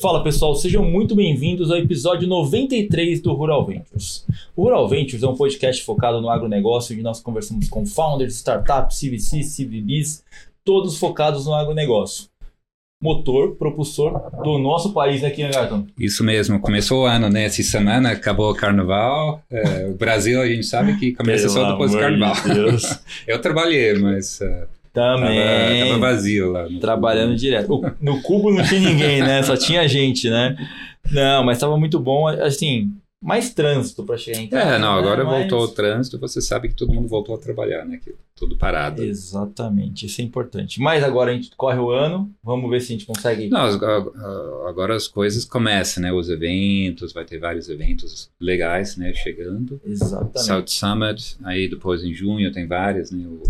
Fala pessoal, sejam muito bem-vindos ao episódio 93 do Rural Ventures. O Rural Ventures é um podcast focado no agronegócio, onde nós conversamos com founders, startups, CVCs, CVBs, todos focados no agronegócio. Motor, propulsor do nosso país aqui, né, Gato? Isso mesmo, começou o ano, né? Essa semana acabou o carnaval. É, o Brasil, a gente sabe que começa Pelo só depois do de carnaval. Deus. Eu trabalhei, mas uh, Também. tava, tava vazio lá. Trabalhando direto. O- No cubo não tinha ninguém, né? Só tinha gente, né? Não, mas tava muito bom, assim, mais trânsito para chegar em casa. É, não, agora né? Mas- voltou o trânsito, você sabe que todo mundo voltou a trabalhar, né? Que tudo parado. Exatamente, isso é importante. Mas agora a gente corre o ano, vamos ver se a gente consegue. Não, agora as coisas começam, né? Os eventos, vai ter vários eventos legais, né? Chegando. Exatamente. South Summit, aí depois em junho tem várias, né? O,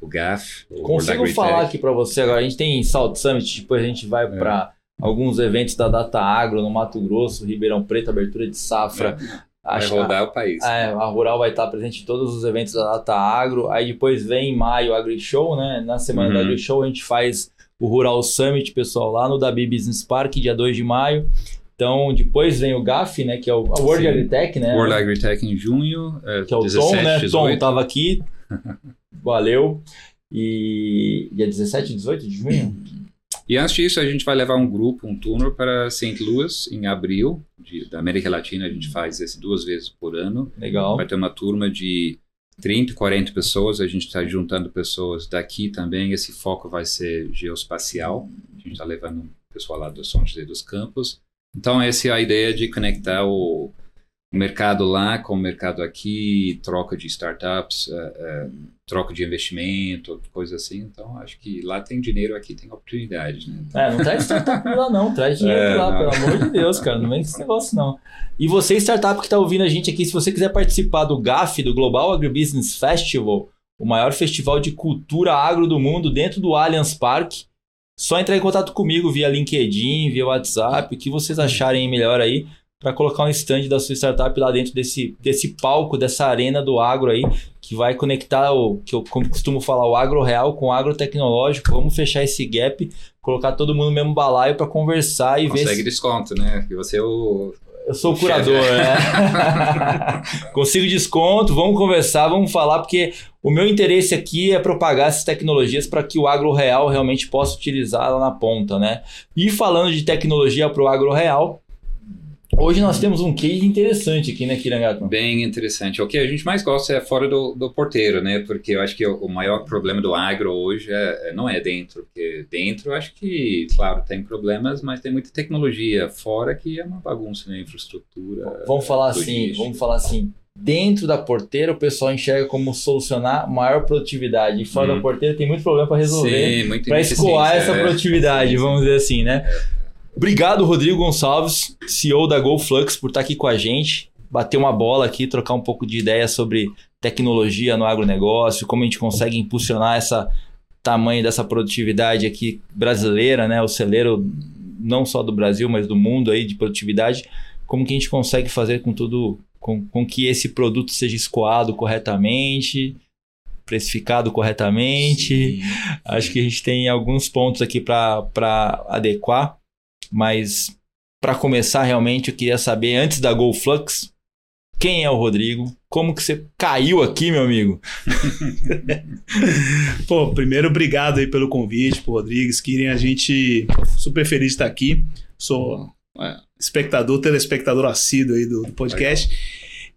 o GAF. o Consigo falar aqui para você agora. A gente tem South Summit, depois a gente vai É. para alguns eventos da Data Agro no Mato Grosso, Ribeirão Preto, abertura de safra. Vai Acho- rodar o país. É, a Rural vai estar presente em todos os eventos da Data Agro. Aí depois vem em maio o Agri Show, né? Na semana Uhum. do Agri Show a gente faz o Rural Summit, pessoal, lá no Dabi Business Park, dia 2 de maio. Então, depois vem o GAF, né? Que é o a World Sim. Agritech, né? World Agritech em junho, é, que é o 17, Tom, né? 18. Tom tava aqui. Valeu. E dia 17 e 18 de junho? E antes disso, a gente vai levar um grupo, um tour para St. Louis em abril, de- da América Latina. A gente faz isso duas vezes por ano. Legal. Vai ter uma turma de 30, 40 pessoas. A gente está juntando pessoas daqui também. Esse foco vai ser geoespacial. A gente está levando o pessoal lá do São José dos Campos. Então, essa é a ideia de conectar o, o mercado lá com o mercado aqui, troca de startups, eh, eh, troca de investimento, coisa assim. Então, acho que lá tem dinheiro, aqui tem oportunidade, né? É, não traz startup lá não, traz dinheiro É, lá, não. pelo amor de Deus, cara, não vem com esse negócio não. E você, startup que tá ouvindo a gente aqui, se você quiser participar do GAF, do Global Agribusiness Festival, o maior festival de cultura agro do mundo, dentro do Allianz Parque, só entrar em contato comigo via LinkedIn, via WhatsApp, o que vocês acharem melhor aí, para colocar um stand da sua startup lá dentro desse, desse palco, dessa arena do agro aí, que vai conectar o, que eu como costumo falar, o agro real com o agro tecnológico. Vamos fechar esse gap, colocar todo mundo no mesmo balaio para conversar e ver Consegue se desconto, né? Que você é o eu sou o curador, né? Consigo desconto, vamos conversar, vamos falar, porque o meu interesse aqui é propagar essas tecnologias para que o agro real realmente possa utilizar lá na ponta, né? E falando de tecnologia para o agro real, hoje nós temos um case interessante aqui, né, Kirangato? Bem interessante. O que a gente mais gosta é fora do, do porteiro, né? Porque eu acho que o, o maior problema do agro hoje é, é- não é dentro, porque dentro eu acho que, claro, tem problemas, mas tem muita tecnologia fora que é uma bagunça na infraestrutura. Vamos falar assim, vamos falar assim. Dentro da porteira, o pessoal enxerga como solucionar maior produtividade. E fora Hum. da porteira tem muito problema para resolver. Sim, muito para escoar ineficiência, essa é. produtividade, vamos dizer assim, né? Obrigado, Rodrigo Gonçalves, CEO da GoFlux, por estar aqui com a gente, bater uma bola aqui, trocar um pouco de ideia sobre tecnologia no agronegócio, como a gente consegue impulsionar essa tamanho dessa produtividade aqui brasileira, né? O celeiro não só do Brasil, mas do mundo aí de produtividade, como que a gente consegue fazer com tudo, com, com que esse produto seja escoado corretamente, precificado corretamente. Sim. Acho que a gente tem alguns pontos aqui para adequar, mas para começar realmente eu queria saber antes da GoFlux, quem é o Rodrigo? Como que você caiu aqui, meu amigo? Pô, primeiro, obrigado aí pelo convite, pro Rodrigues. Querem a gente super feliz de estar aqui. Sou é, espectador, telespectador assíduo aí do, do podcast.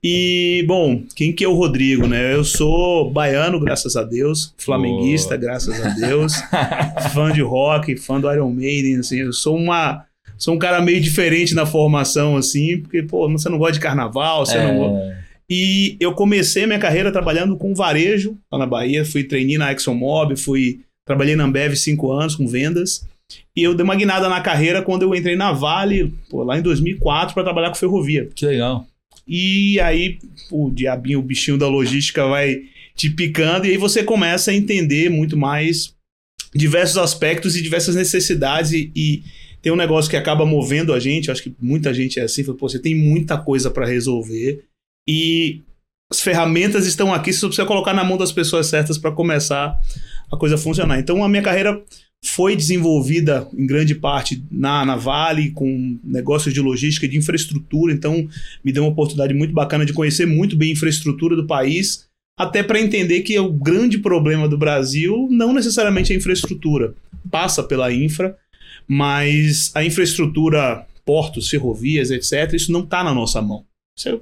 E, bom, quem que é o Rodrigo, né? Eu sou baiano, graças a Deus, flamenguista, graças a Deus, fã de rock, fã do Iron Maiden, assim, eu sou uma... Sou um cara meio diferente na formação, assim, porque, pô, você não gosta de carnaval, você não gosta... É, E eu comecei minha carreira trabalhando com varejo lá na Bahia. Fui trainee na ExxonMobil, fui trabalhei na Ambev cinco anos com vendas. E eu dei uma guinada na carreira quando eu entrei na Vale, pô, lá em 2004, para trabalhar com ferrovia. que legal. E aí o diabinho, o bichinho da logística vai te picando e aí você começa a entender muito mais diversos aspectos e diversas necessidades e, e tem um negócio que acaba movendo a gente, acho que muita gente é assim, fala, você tem muita coisa para resolver e as ferramentas estão aqui, você só precisa colocar na mão das pessoas certas para começar a coisa funcionar. Então a minha carreira foi desenvolvida em grande parte na, na Vale, com negócios de logística e de infraestrutura, então me deu uma oportunidade muito bacana de conhecer muito bem a infraestrutura do país, até para entender que o grande problema do Brasil não necessariamente é a infraestrutura, passa pela infra, mas a infraestrutura, portos, ferrovias, etc., isso não está na nossa mão. Isso, é,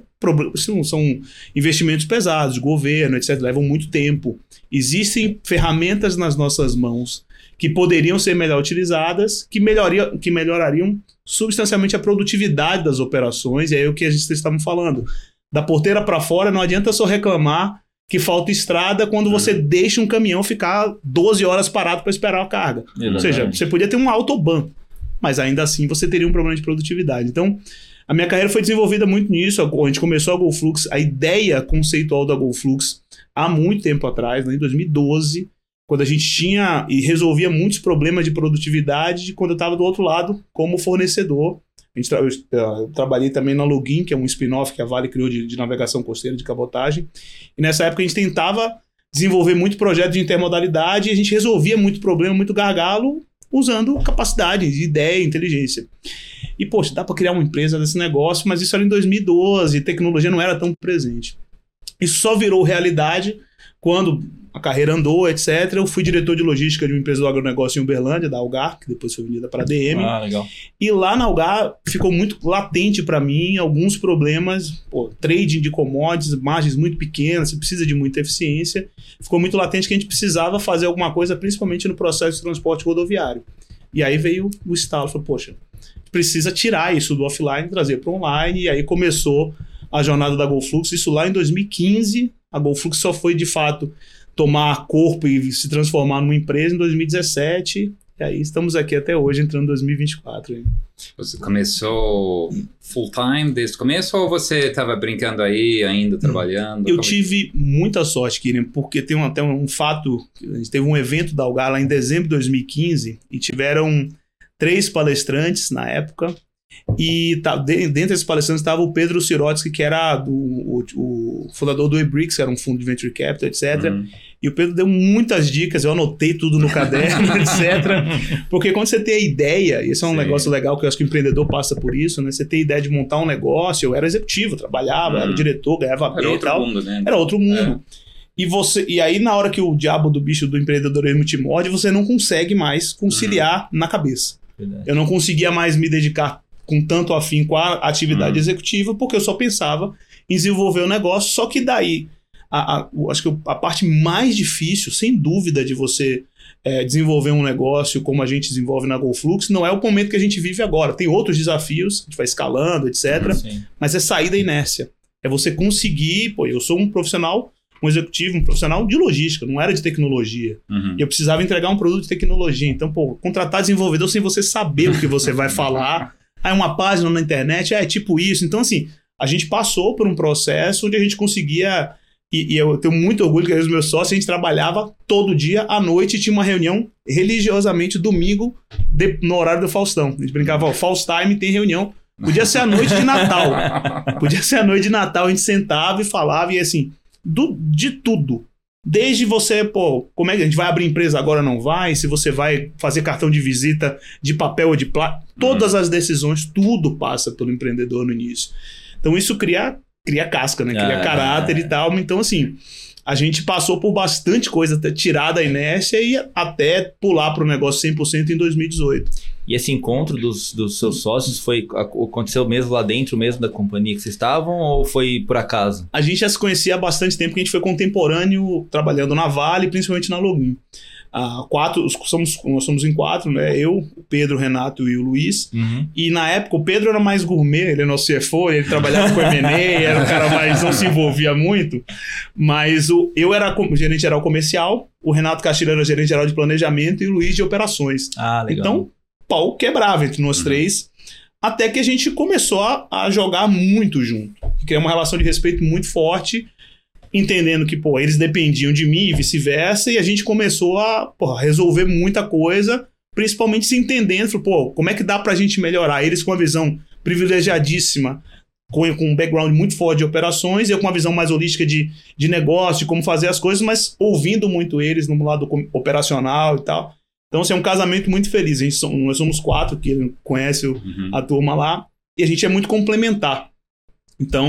isso são investimentos pesados, governo, etc., levam muito tempo. Existem ferramentas nas nossas mãos que poderiam ser melhor utilizadas, que, melhoria, que melhorariam substancialmente a produtividade das operações, e aí é o que a gente estava falando. Da porteira para fora, não adianta só reclamar que falta estrada quando você uhum. deixa um caminhão ficar 12 horas parado para esperar a carga. Exatamente. Ou seja, você podia ter um autoban, mas ainda assim você teria um problema de produtividade. Então, a minha carreira foi desenvolvida muito nisso. A gente começou a GoFlux, a ideia conceitual da GoFlux há muito tempo atrás, né, em 2012, quando a gente tinha e resolvia muitos problemas de produtividade quando eu estava do outro lado como fornecedor a gente, eu, eu, trabalhei também na Login, que é um spin-off que a Vale criou de, de, navegação costeira, de cabotagem. E nessa época a gente tentava desenvolver muito projeto de intermodalidade e a gente resolvia muito problema, muito gargalo, usando capacidade, ideia, inteligência. E, poxa, dá para criar uma empresa desse negócio, mas isso era em 2012, tecnologia não era tão presente. Isso só virou realidade quando a carreira andou, etc. Eu fui diretor de logística de uma empresa do agronegócio em Uberlândia, da Algar, que depois foi vendida para a DM. Ah, legal. E lá na Algar ficou muito latente para mim alguns problemas, pô, trading de commodities, margens muito pequenas, você precisa de muita eficiência. Ficou muito latente que a gente precisava fazer alguma coisa, principalmente no processo de transporte rodoviário. E aí veio o estalo, falou, poxa, precisa tirar isso do offline, trazer para online, e aí começou a jornada da GoFlux, isso lá em 2015. A GoFlux só foi de fato tomar corpo e se transformar numa empresa em 2017. E aí estamos aqui até hoje, entrando em 2024. Hein? Você começou full time desde o começo ou você estava brincando aí, ainda trabalhando? Eu Como... tive muita sorte, Kirian, porque tem um, até um fato. A gente teve um evento da Algar lá em dezembro de 2015 e tiveram três palestrantes na época. E tá, dentre esses palestrantes estava o Pedro Sirotsky, que era do, o, o fundador do eBricks, que era um fundo de venture capital, etc. Uhum. E o Pedro deu muitas dicas, eu anotei tudo no caderno, etc. Porque quando você tem a ideia, e esse é um Sim. negócio legal que eu acho que o empreendedor passa por isso, né? Você tem a ideia de montar um negócio, eu era executivo, trabalhava, uhum. era diretor, ganhava era bem e tal. Mundo, né? Era outro mundo. É. E, você, e aí, na hora que o diabo do bicho do empreendedorismo te morde, você não consegue mais conciliar uhum. na cabeça. Verdade. Eu não conseguia mais me dedicar com tanto afim com a atividade uhum. executiva, porque eu só pensava em desenvolver o negócio. Só que daí a, a, acho que a parte mais difícil, sem dúvida, de você é, desenvolver um negócio como a gente desenvolve na GoFlux, não é o momento que a gente vive agora. Tem outros desafios, a gente vai escalando, etc. Sim. Mas é sair da inércia. É você conseguir, pô, eu sou um profissional, um executivo, um profissional de logística, não era de tecnologia. Uhum. Eu precisava entregar um produto de tecnologia. Então, pô, contratar desenvolvedor sem você saber o que você vai falar. Aí uma página na internet, é tipo isso. Então, assim, a gente passou por um processo onde a gente conseguia e, e, eu tenho muito orgulho que os meus sócios, a gente trabalhava todo dia, à noite, tinha uma reunião religiosamente domingo, de, no horário do Faustão. A gente brincava, ó, Faust Time tem reunião. Podia ser a noite de Natal. Podia ser a noite de Natal, a gente sentava e falava, e assim, do, de tudo. Desde você, pô, como é que a gente vai abrir empresa agora não vai? Se você vai fazer cartão de visita de papel ou de plástico, todas as decisões, tudo passa pelo empreendedor no início. Então isso cria cria casca, né? Cria ah, caráter é. e tal. Então, assim, a gente passou por bastante coisa até tirar da inércia e até pular para o negócio 100% em 2018. E esse encontro dos, dos seus sócios foi aconteceu mesmo lá dentro mesmo da companhia que vocês estavam ou foi por acaso? A gente já se conhecia há bastante tempo, porque a gente foi contemporâneo trabalhando na Vale, principalmente na Login. Uh, quatro, somos, nós somos em quatro, né? Eu, o Pedro, o Renato e o Luiz. Uhum. E na época o Pedro era mais gourmet, ele é nosso CFO, ele trabalhava com M&A, era um cara mais, não se envolvia muito. Mas o, eu era gerente geral comercial, o Renato Castilho era gerente geral de planejamento e o Luiz de operações. Ah, legal. Então, pau quebrava entre nós uhum. três. Até que a gente começou a, a jogar muito junto. Criar uma relação de respeito muito forte entendendo que, pô, eles dependiam de mim e vice-versa, e a gente começou a pô, resolver muita coisa, principalmente se entendendo, pô, como é que dá pra gente melhorar? Eles com uma visão privilegiadíssima, com, com um background muito forte de operações, eu com uma visão mais holística de, de negócio, de como fazer as coisas, mas ouvindo muito eles no lado operacional e tal. Então, assim, é um casamento muito feliz. A gente, nós somos quatro que conhece Uhum. a turma lá e a gente é muito complementar. Então,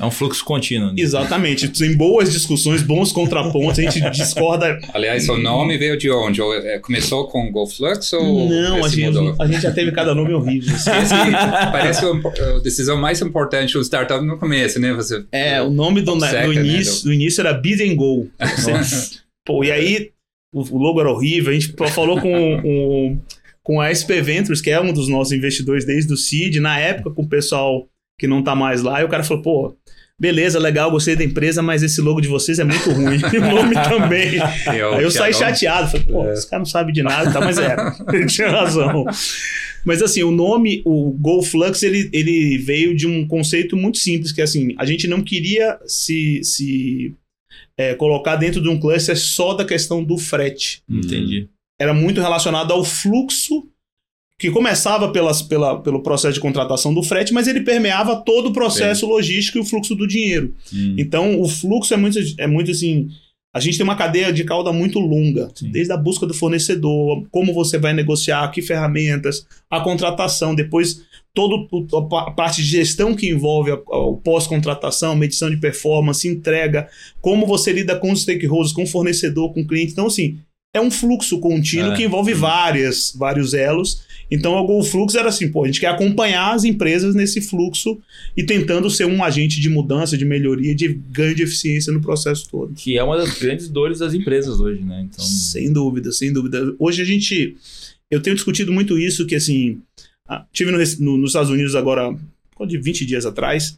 É um fluxo contínuo. né? exatamente, tem boas discussões, bons contrapontos, a gente discorda. Aliás, o nome veio de onde? É, começou com GoFlux ou Não, a gente, mudou? a gente já teve cada nome horrível. assim. Esse parece a decisão mais importante do startup no começo, né? Você, É, o nome do, né, Seca, do né, início, do início era Bid and Go. Você- Pô, e aí o, o logo era horrível. A gente falou com, com, com a SP Ventures, que é um dos nossos investidores desde o CID, na época com o pessoal que não tá mais lá, e o cara falou, pô, beleza, legal, gostei da empresa, mas esse logo de vocês é muito ruim. E o nome também. eu, Aí eu saí chateado, falei, pô, esse cara não sabe de nada, tal, mas é, ele tinha razão. Mas assim, o nome, o GoFlux, ele, ele veio de um conceito muito simples, que é assim, a gente não queria se, se é, colocar dentro de um cluster só da questão do frete. Entendi. Era muito relacionado ao fluxo que começava pelas, pela, pelo processo de contratação do frete, mas ele permeava todo o processo logístico e o fluxo do dinheiro. Hum. Então, o fluxo é muito, é muito assim. A gente tem uma cadeia de cauda muito longa, Sim. desde a busca do fornecedor, como você vai negociar, que ferramentas, a contratação, depois toda a parte de gestão que envolve a- a- o pós-contratação, medição de performance, entrega, como você lida com os stakeholders, com o fornecedor, com o cliente. Então, assim, é um fluxo contínuo É. que envolve várias, vários elos. Então, o Fluxo era assim, pô, a gente quer acompanhar as empresas nesse fluxo e tentando ser um agente de mudança, de melhoria, de ganho de eficiência no processo todo. Que é uma das grandes dores das empresas hoje, né? Então, Sem dúvida, sem dúvida. Hoje a gente. Eu tenho discutido muito isso, que assim. ah, Tive no, no- nos Estados Unidos agora, de 20 dias atrás,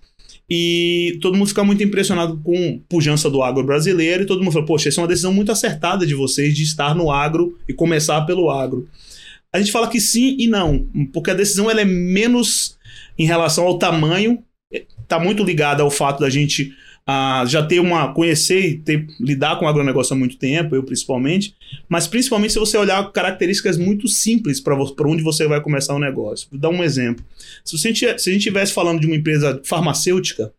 e todo mundo fica muito impressionado com a pujança do agro brasileiro, e todo mundo fala, poxa, essa é uma decisão muito acertada de vocês de estar no agro e começar pelo agro. A gente fala que sim e não, porque a decisão ela é menos em relação ao tamanho, está muito ligada ao fato da gente ah, já ter uma. conhecer e ter, lidar com o agronegócio há muito tempo, eu principalmente, mas principalmente se você olhar características muito simples para onde você vai começar o negócio. Vou dar um exemplo. Se, você, se a gente estivesse falando de uma empresa farmacêutica,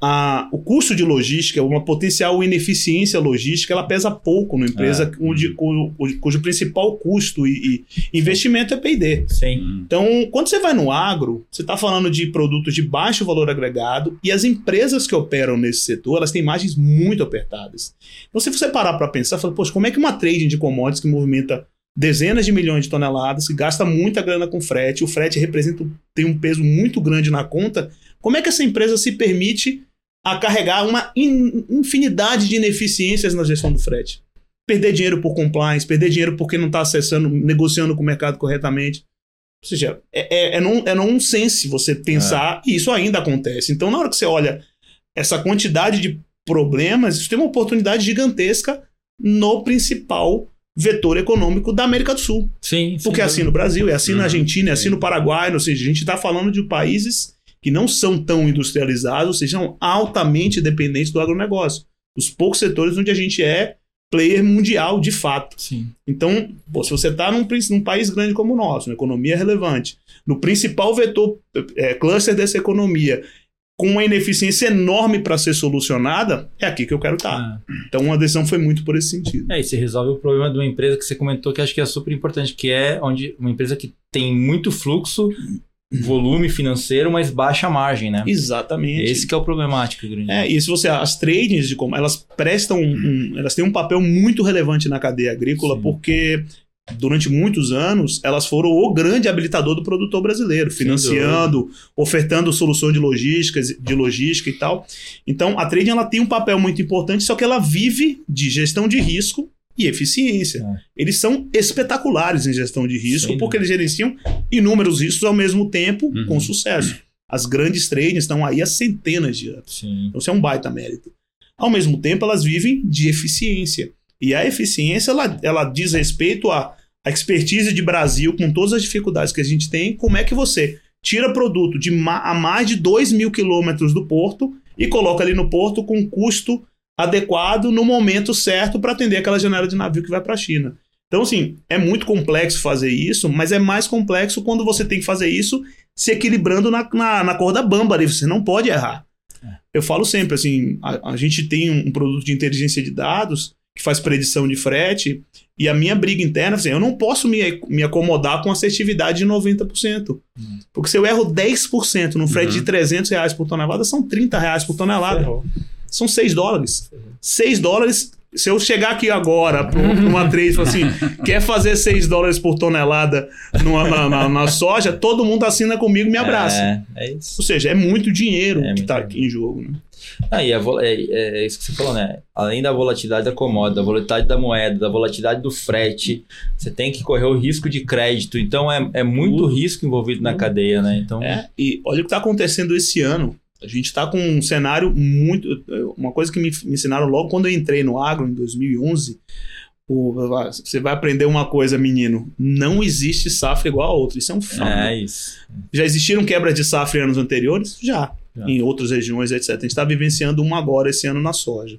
a- o custo de logística, uma potencial ineficiência logística, ela pesa pouco na empresa É. cujo, cujo, cujo principal custo e, e investimento é P&D. sim. Hum. Então, quando você vai no agro, você está falando de produtos de baixo valor agregado e as empresas que operam nesse setor, elas têm margens muito apertadas. Então, se você parar para pensar, fala, poxa, como é que uma trading de commodities que movimenta dezenas de milhões de toneladas, que gasta muita grana com frete, o frete representa tem um peso muito grande na conta, como é que essa empresa se permite a carregar uma in- infinidade de ineficiências na gestão do frete? Perder dinheiro por compliance, perder dinheiro porque não está acessando, negociando com o mercado corretamente. Ou seja, é, é, é, non, é nonsense você pensar, e isso ainda acontece. Então, na hora que você olha essa quantidade de problemas, isso tem uma oportunidade gigantesca no principal vetor econômico da América do Sul. Sim, Porque é assim no Brasil, é assim na Uhum, Argentina, é assim sim. no Paraguai, ou seja, a gente está falando de países que não são tão industrializados, ou seja, são altamente dependentes do agronegócio. Os poucos setores onde a gente é player mundial de fato. Sim. Então, pô, se você está num, num país grande como o nosso, uma economia relevante, no principal vetor, é, cluster dessa economia, com uma ineficiência enorme para ser solucionada, é aqui que eu quero estar. Ah. Então, a decisão foi muito por esse sentido. É, e você resolve o problema de uma empresa que você comentou que acho que é super importante, que é onde uma empresa que tem muito fluxo, volume financeiro, mas baixa margem, né? Exatamente. Esse que é o problemático grande. É, e se você. As tradings de como elas prestam. um- elas têm um papel muito relevante na cadeia agrícola, Sim. porque durante muitos anos elas foram o grande habilitador do produtor brasileiro, financiando, ofertando soluções de logística, de logística e tal. Então a trading ela tem um papel muito importante, só que ela vive de gestão de risco e eficiência. É. Eles são espetaculares em gestão de risco, Sem porque eles gerenciam inúmeros riscos ao mesmo tempo Uhum. com sucesso. As grandes trades estão aí há centenas de anos. Sim. Então, isso é um baita mérito. Ao mesmo tempo, elas vivem de eficiência. E a eficiência, ela, ela diz respeito à, à expertise de Brasil, com todas as dificuldades que a gente tem, como é que você tira produto de ma- a mais de 2 mil quilômetros do porto e coloca ali no porto com custo adequado no momento certo para atender aquela janela de navio que vai para a China. Então, assim, é muito complexo fazer isso, mas é mais complexo quando você tem que fazer isso se equilibrando na, na, na corda bamba ali. Você não pode errar. Eu falo sempre assim, a, a gente tem um produto de inteligência de dados que faz predição de frete, e a minha briga interna, assim, eu não posso me, me acomodar com assertividade de 90%. Hum. Porque se eu erro 10% no frete Uhum. de 300 reais por tonelada, são 30 reais por tonelada. Ferrou. São 6 dólares. 6 dólares. Se eu chegar aqui agora para uma trade e falar assim, quer fazer 6 dólares por tonelada numa- na, na- na soja, todo mundo assina comigo e me abraça. É, é isso. Ou seja, é muito dinheiro É que está aqui em jogo. Né? Ah, e é, é- é isso que você falou, né? Além da volatilidade da commodity, da volatilidade da moeda, da volatilidade do frete, você tem que correr o risco de crédito. Então é, é muito Tudo. risco envolvido na cadeia, né? Então, É, e olha o que está acontecendo esse ano. A gente está com um cenário muito. Uma coisa que me, me ensinaram logo quando eu entrei no agro, em 2011. o- você vai aprender uma coisa, menino. Não existe safra igual a outra. Isso é um fato. é isso. Já existiram quebras de safra em anos anteriores? Já. Já. Em outras regiões, etc. A gente está vivenciando uma agora esse ano na soja.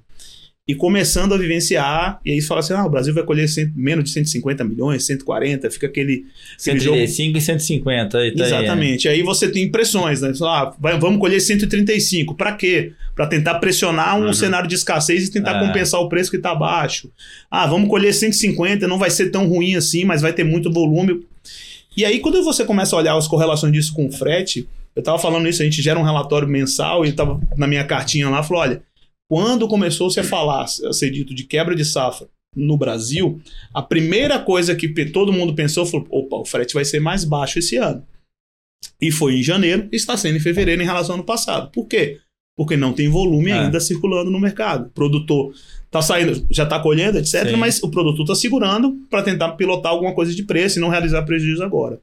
E começando a vivenciar, e aí fala assim: ah, o Brasil vai colher cento- menos de 150 milhões, 140, fica aquele. aquele jogo 135 e 150. Aí, tá aí, é. Exatamente. Aí você tem pressões, né? Ah, vai- vamos colher 135. Para quê? Para tentar pressionar um Uhum. cenário de escassez e tentar É. compensar o preço que está baixo. Ah, vamos colher 150, não vai ser tão ruim assim, mas vai ter muito volume. E aí, quando você começa a olhar as correlações disso com o frete, eu estava falando isso, a gente gera um relatório mensal e estava na minha cartinha lá, falou: olha, quando começou-se a falar, a ser dito de quebra de safra no Brasil, a primeira coisa que todo mundo pensou foi: opa, o frete vai ser mais baixo esse ano. E foi em janeiro, e está sendo em fevereiro em relação ao ano passado. Por quê? Porque não tem volume É. ainda circulando no mercado. O produtor está saindo, já está colhendo, etc., Sim. mas o produtor está segurando para tentar pilotar alguma coisa de preço e não realizar prejuízo agora. O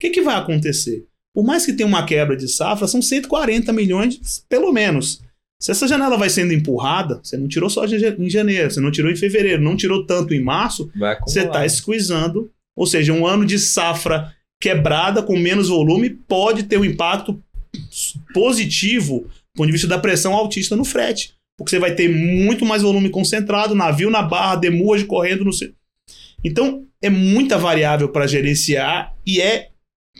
que, que vai acontecer? Por mais que tenha uma quebra de safra, são 140 milhões, pelo menos. Se essa janela vai sendo empurrada, você não tirou só em janeiro, você não tirou em fevereiro, não tirou tanto em março, você está squeezando. Ou seja, um ano de safra quebrada com menos volume pode ter um impacto positivo do ponto de vista da pressão altista no frete. Porque você vai ter muito mais volume concentrado, navio na barra, demurge correndo no. Então, é muita variável para gerenciar e é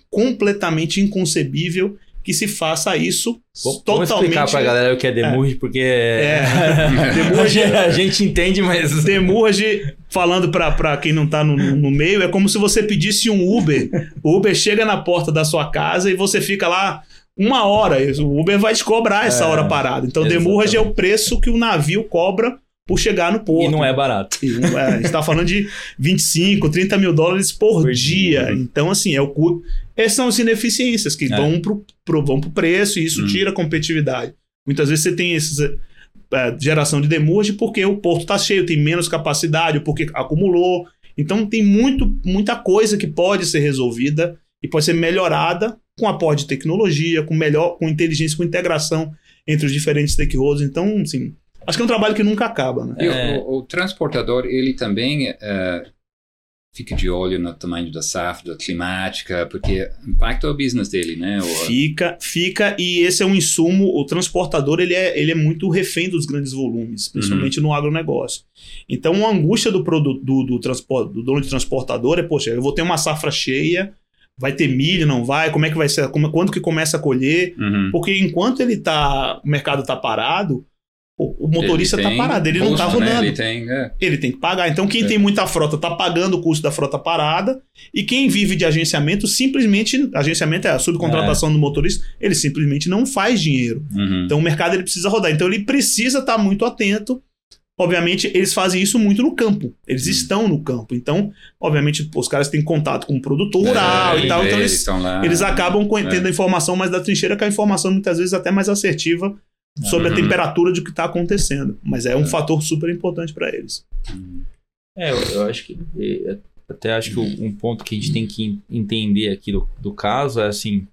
completamente inconcebível que se faça isso Vamos totalmente. explicar pra galera o que é demurge, porque É. demurge a gente entende, mas Demurge, falando pra, pra quem não tá no, no meio, é como se você pedisse um Uber. O Uber chega na porta da sua casa e você fica lá uma hora. O Uber vai te cobrar essa É, hora parada. Então, exatamente. demurge é o preço que o navio cobra por chegar no porto. e não é barato. Não é, a gente tá falando de 25, 30 mil dólares por, Por dia. dia. Então, assim, é o cu... Essas são as ineficiências que É. vão, pro, pro, vão pro preço e isso Hum. tira a competitividade. Muitas vezes você tem esses, é, geração de demurge porque o porto está cheio, tem menos capacidade, ou porque acumulou. Então tem muito, muita coisa que pode ser resolvida e pode ser melhorada com aporte de tecnologia, com melhor, com inteligência, com integração entre os diferentes stakeholders. Então, assim, acho que é um trabalho que nunca acaba, né? É. o, o transportador, ele também eh, fica de olho no tamanho da safra, da climática, porque impacta o business dele, né? O- Fica, fica, e esse é um insumo, o transportador ele é, ele é muito refém dos grandes volumes, principalmente no agronegócio. Então a angústia do produto do, do, transporte, do dono de transportador é, poxa, eu vou ter uma safra cheia, vai ter milho, não vai, como é que vai ser, como, quando que começa a colher, Uhum. porque enquanto ele tá, o mercado tá parado, o, o motorista tá tem parado, ele não tá custo, né? rodando. Ele tem, é. Ele tem que pagar. Então, quem É. tem muita frota está pagando o custo da frota parada. E quem vive de agenciamento, simplesmente. Agenciamento é a subcontratação do motorista, ele simplesmente não faz dinheiro. Uhum. Então, o mercado ele precisa rodar. Então, ele precisa estar muito atento. Obviamente, eles fazem isso muito no campo. Eles Hum. estão no campo. Então, obviamente, os caras têm contato com o produtor rural É, e tal. Então, eles eles, acabam É. tendo a informação mais da trincheira, que a informação muitas vezes até mais assertiva sobre a Uhum. temperatura de o que está acontecendo. Mas é um É. fator super importante para eles. É, eu, eu acho que. Até acho que um ponto que a gente tem que entender aqui do, do caso é assim.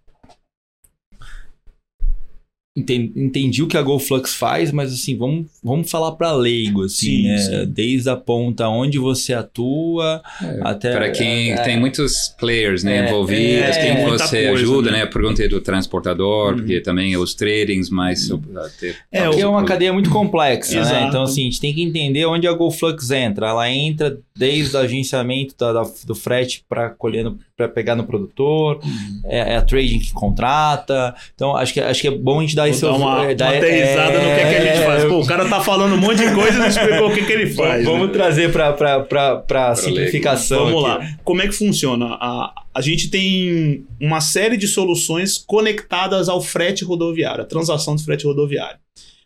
Enten- Entendi o que a GoFlux faz, mas assim, vamos, vamos falar para leigo, assim, Sim, né? sim. Desde a ponta onde você atua até. Para quem é, tem muitos players né, É, envolvidos, é, quem você coisa, ajuda, né? né? É do transportador, Uhum. porque também os tradings mais. uh, ter- É, Porque é uma cadeia muito complexa, né? Então, assim, a gente tem que entender onde a GoFlux entra. Ela entra desde o agenciamento da- da- do frete para colher no para pegar no produtor, é, é, a trading que contrata. Então, acho que, acho que é bom a gente dar Vou esse dar uma, é, dar- uma aterrissada no que, é que a gente faz. Pô, o cara tá falando um monte de coisa e não explicou o que, que ele faz. Vamos né? trazer para simplificação. Vamos aqui. lá. Como é que funciona? A, a gente tem uma série de soluções conectadas ao frete rodoviário, a transação de frete rodoviário.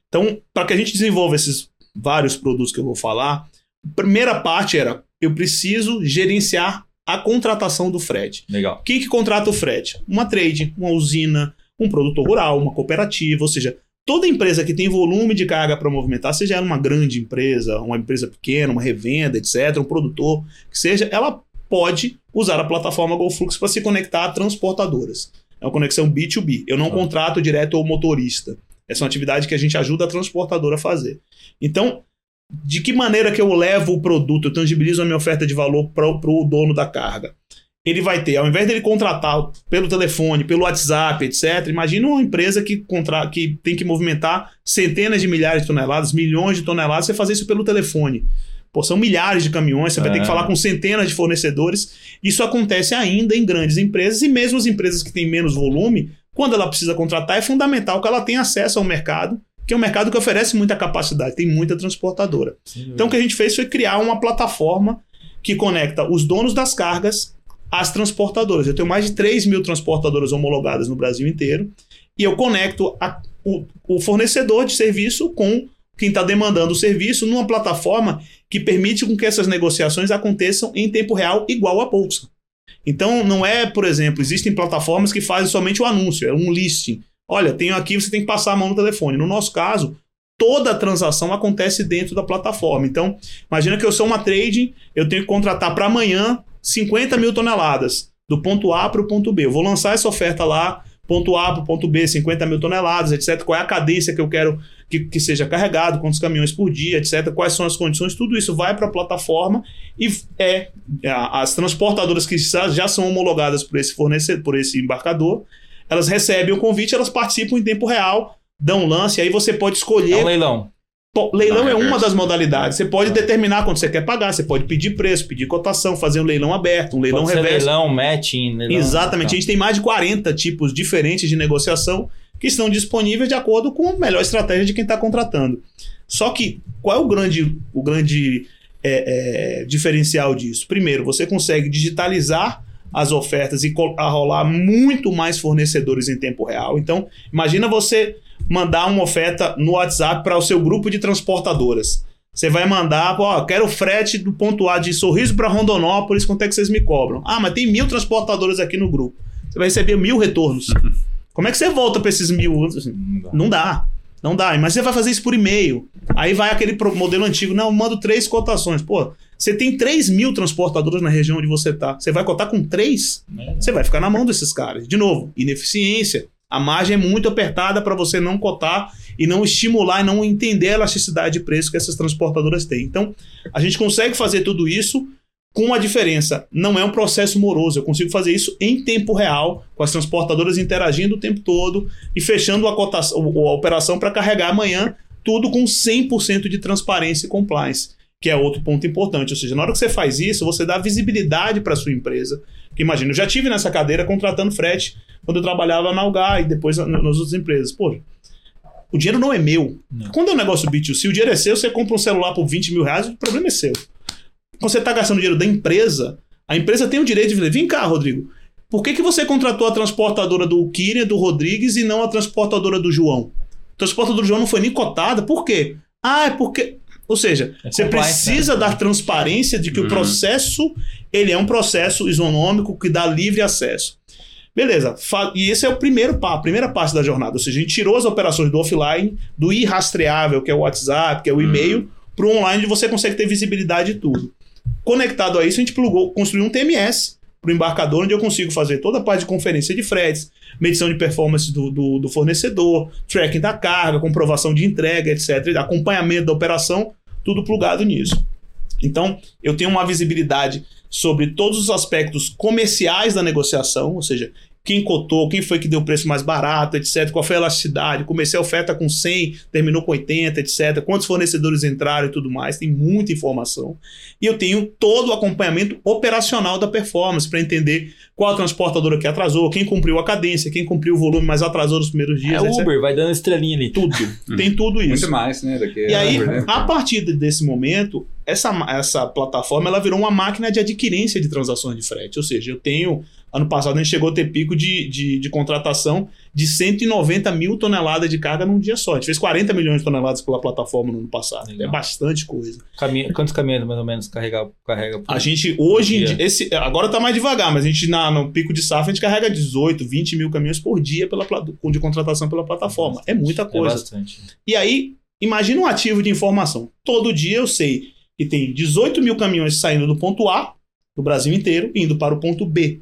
Então, para que a gente desenvolva esses vários produtos que eu vou falar, a primeira parte era eu preciso gerenciar a contratação do frete. Legal. Quem que contrata o frete? Uma trade, uma usina, um produtor rural, uma cooperativa, ou seja, toda empresa que tem volume de carga para movimentar, seja ela uma grande empresa, uma empresa pequena, uma revenda, etc., um produtor, que seja, ela pode usar a plataforma GoFlux para se conectar a transportadoras. É uma conexão B2B. Eu não Ah. contrato direto ao motorista. Essa é uma atividade que a gente ajuda a transportadora a fazer. Então, de que maneira que eu levo o produto, eu tangibilizo a minha oferta de valor para o dono da carga? Ele vai ter, ao invés dele contratar pelo telefone, pelo WhatsApp, etc., imagina uma empresa que, contra, que tem que movimentar centenas de milhares de toneladas, milhões de toneladas, você fazer isso pelo telefone. Pô, são milhares de caminhões, você vai ter É. que falar com centenas de fornecedores. Isso acontece ainda em grandes empresas e mesmo as empresas que têm menos volume, quando ela precisa contratar, é fundamental que ela tenha acesso ao mercado, que é um mercado que oferece muita capacidade, tem muita transportadora. Então o que a gente fez foi criar uma plataforma que conecta os donos das cargas às transportadoras. Eu tenho mais de 3 mil transportadoras homologadas no Brasil inteiro e eu conecto a- o, o fornecedor de serviço com quem está demandando o serviço numa plataforma que permite com que essas negociações aconteçam em tempo real igual à bolsa. Então não é, por exemplo, existem plataformas que fazem somente o anúncio, é um listing. Olha, tenho aqui, você tem que passar a mão no telefone. No nosso caso, toda a transação acontece dentro da plataforma. Então, imagina que eu sou uma trading, eu tenho que contratar para amanhã 50 mil toneladas, do ponto A para o ponto B. Eu vou lançar essa oferta lá, ponto A para o ponto B, 50 mil toneladas, etc. Qual é a cadência que eu quero que, que seja carregado, quantos caminhões por dia, etc. Quais são as condições, tudo isso vai para a plataforma e é a- as transportadoras que já são homologadas por esse fornecedor, por esse embarcador, elas recebem o convite, elas participam em tempo real, dão um lance, aí você pode escolher É um leilão. Pô, Leilão Não, é uma reverso. das modalidades. Você pode Ah. determinar quanto você quer pagar, você pode pedir preço, pedir cotação, fazer um leilão aberto, um leilão Pode reverso. leilão, matching. Leilão, Exatamente. Tá. A gente tem mais de 40 tipos diferentes de negociação que estão disponíveis de acordo com a melhor estratégia de quem está contratando. Só que qual é o grande, o grande é, é, diferencial disso? Primeiro, você consegue digitalizar as ofertas e arrolar muito mais fornecedores em tempo real. Então, imagina você mandar uma oferta no WhatsApp para o seu grupo de transportadoras. Você vai mandar, ó, quero frete do ponto A de Sorriso para Rondonópolis, quanto é que vocês me cobram? Ah, mas tem mil transportadoras aqui no grupo. Você vai receber mil retornos. Como é que você volta para esses mil? Não dá. Não dá. Mas você vai fazer isso por e-mail. Aí vai aquele modelo antigo. Não, eu mando três cotações. Pô, você tem 3 mil transportadoras na região onde você tá. Você vai cotar com três? Você vai ficar na mão desses caras. De novo, ineficiência. A margem é muito apertada para você não cotar e não estimular e não entender a elasticidade de preço que essas transportadoras têm. Então, a gente consegue fazer tudo isso com uma diferença. Não é um processo moroso. Eu consigo fazer isso em tempo real, com as transportadoras interagindo o tempo todo e fechando a, cotação, a operação para carregar amanhã, tudo com 100% de transparência e compliance, que é outro ponto importante. Ou seja, na hora que você faz isso, você dá visibilidade para sua empresa. Porque imagina, eu já tive nessa cadeira contratando frete quando eu trabalhava na Algar e depois na- nas outras empresas. Pô, o dinheiro não é meu. Não. Quando é um negócio B2C, o dinheiro é seu, você compra um celular por 20 mil reais, o problema é seu. Quando você está gastando dinheiro da empresa, a empresa tem o direito de dizer: vem cá, Rodrigo, por que, que você contratou a transportadora do Kirian, do Rodrigues e não a transportadora do João? A transportadora do João não foi nem cotada, por quê? Ah, é porque. Ou seja, É você compliance, precisa né? dar transparência de que o Uhum. processo ele é um processo isonômico que dá livre acesso. Beleza, e esse é o primeiro pa- a primeira parte da jornada. Ou seja, a gente tirou as operações do offline, do irrastreável, que é o WhatsApp, que é o e-mail, para o online, onde você consegue ter visibilidade de tudo. Conectado a isso, a gente plugou, construiu um TMS para o embarcador, onde eu consigo fazer toda a parte de conferência de fretes, medição de performance do, do, do fornecedor, tracking da carga, comprovação de entrega, etc., acompanhamento da operação, tudo plugado nisso. Então, eu tenho uma visibilidade sobre todos os aspectos comerciais da negociação, ou seja, quem cotou, quem foi que deu o preço mais barato, etc. Qual foi a elasticidade. Comecei a oferta com 100, terminou com 80, etc. Quantos fornecedores entraram e tudo mais. Tem muita informação. E eu tenho todo o acompanhamento operacional da performance para entender qual a transportadora que atrasou, quem cumpriu a cadência, quem cumpriu o volume, mas atrasou nos primeiros dias. É etc. Uber, vai dando estrelinha ali. Tudo. Tem tudo isso. Muito mais, né? Do que E aí, Uber, né? a partir desse momento, essa, essa plataforma ela virou uma máquina de adquirência de transações de frete. Ou seja, eu tenho. Ano passado a gente chegou a ter pico de, de, de contratação de 190 mil toneladas de carga num dia só. A gente fez 40 milhões de toneladas pela plataforma no ano passado. Legal. É bastante coisa. Caminho- Quantos caminhões mais ou menos carrega, carrega por A gente hoje, dia. esse, agora tá mais devagar, mas a gente na, no pico de safra a gente carrega 18, 20 mil caminhões por dia pela, de contratação pela plataforma. É muita É coisa. bastante. E aí, imagina um ativo de informação. Todo dia eu sei que tem 18 mil caminhões saindo do ponto A, do Brasil inteiro, indo para o ponto B.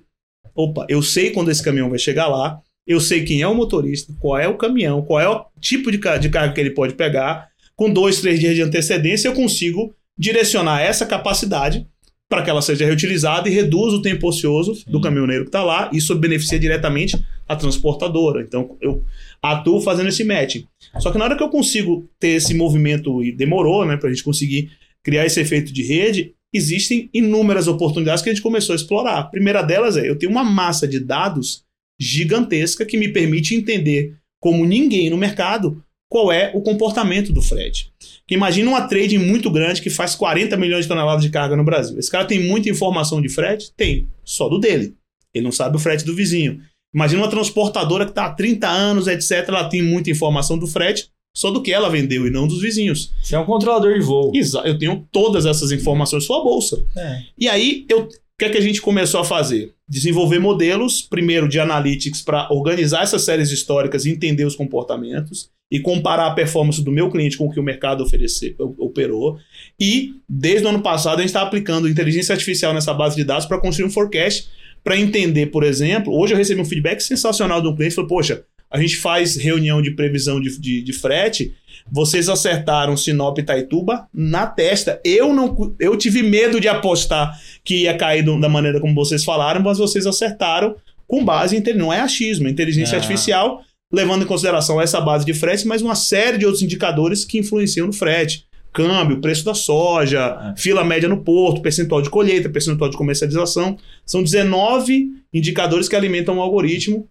Opa, eu sei quando esse caminhão vai chegar lá, eu sei quem é o motorista, qual é o caminhão, qual é o tipo de, ca- de carga que ele pode pegar. Com dois, três dias de antecedência, eu consigo direcionar essa capacidade para que ela seja reutilizada e reduza o tempo ocioso Sim. do caminhoneiro que está lá. Isso beneficia diretamente a transportadora. Então, eu atuo fazendo esse matching. Só que na hora que eu consigo ter esse movimento, e demorou, né, para a gente conseguir criar esse efeito de rede, existem inúmeras oportunidades que a gente começou a explorar. A primeira delas é, eu tenho uma massa de dados gigantesca que me permite entender, como ninguém no mercado, qual é o comportamento do frete. Que imagina uma trading muito grande que faz 40 milhões de toneladas de carga no Brasil. Esse cara tem muita informação de frete? Tem, só do dele. Ele não sabe o frete do vizinho. Imagina uma transportadora que está há 30 anos, etc. Ela tem muita informação do frete, só do que ela vendeu e não dos vizinhos. Você é um controlador de voo. Exa- Eu tenho todas essas informações em sua bolsa. É. E aí, eu- o que é que a gente começou a fazer? Desenvolver modelos, primeiro de analytics, para organizar essas séries históricas e entender os comportamentos e comparar a performance do meu cliente com o que o mercado ofereceu, operou. E, desde o ano passado, a gente está aplicando inteligência artificial nessa base de dados para construir um forecast para entender, por exemplo, hoje eu recebi um feedback sensacional de um cliente, falou, poxa, a gente faz reunião de previsão de, de, de frete, vocês acertaram Sinop e Itaituba na testa. Eu não, eu tive medo de apostar que ia cair do- da maneira como vocês falaram, mas vocês acertaram com base em não é achismo, é inteligência Ah. artificial, levando em consideração essa base de frete, mas uma série de outros indicadores que influenciam no frete. Câmbio, preço da soja, É. fila média no porto, percentual de colheita, percentual de comercialização. São 19 indicadores que alimentam o algoritmo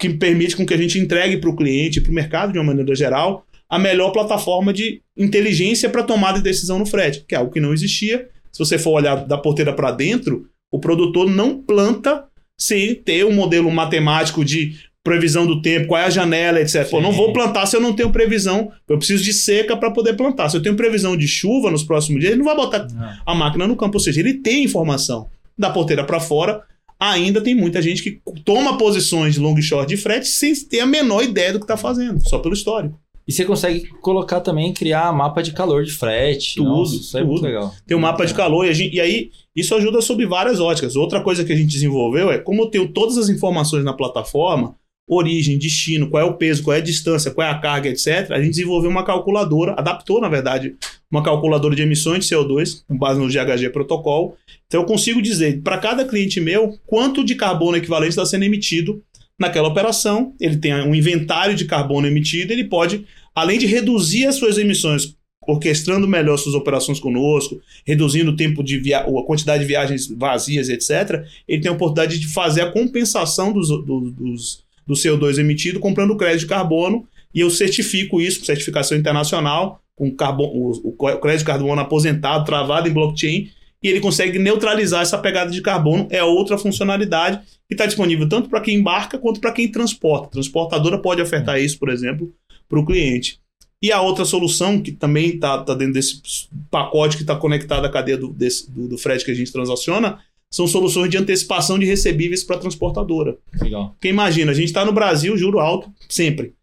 que permite com que a gente entregue para o cliente, para o mercado de uma maneira geral, a melhor plataforma de inteligência para tomada de decisão no frete, que é algo que não existia. Se você for olhar da porteira para dentro, o produtor não planta sem ter um modelo matemático de previsão do tempo, qual é a janela, etc. Pô, não vou plantar se eu não tenho previsão. Eu preciso de seca para poder plantar. Se eu tenho previsão de chuva nos próximos dias, ele não vai botar Não. a máquina no campo. Ou seja, ele tem informação. Da porteira para fora, ainda tem muita gente que toma posições de long e short de frete sem ter a menor ideia do que está fazendo, só pelo histórico. E você consegue colocar também, criar mapa de calor de frete. Tudo, Nossa, isso é tudo. muito legal. Tem um mapa de calor e, gente- e aí isso ajuda sob várias óticas. Outra coisa que a gente desenvolveu é como eu tenho todas as informações na plataforma, origem, destino, qual é o peso, qual é a distância, qual é a carga, etc. A gente desenvolveu uma calculadora, adaptou, na verdade, uma calculadora de emissões de CO2 com base no GHG protocolo. Então eu consigo dizer para cada cliente meu quanto de carbono equivalente está sendo emitido naquela operação. Ele tem um inventário de carbono emitido, ele pode, além de reduzir as suas emissões, orquestrando melhor suas operações conosco, reduzindo o tempo de via a quantidade de viagens vazias, etc., ele tem a oportunidade de fazer a compensação dos, do, dos, do CO2 emitido comprando crédito de carbono e eu certifico isso com certificação internacional, com carbono, o, o crédito de carbono aposentado, travado em blockchain, e ele consegue neutralizar essa pegada de carbono. É outra funcionalidade que está disponível tanto para quem embarca quanto para quem transporta. A transportadora pode ofertar isso, por exemplo, para o cliente. E a outra solução, que também está tá dentro desse pacote que está conectado à cadeia do, desse, do, do frete que a gente transaciona, são soluções de antecipação de recebíveis para a transportadora. Legal. Porque imagina, a gente está no Brasil, juro alto, sempre.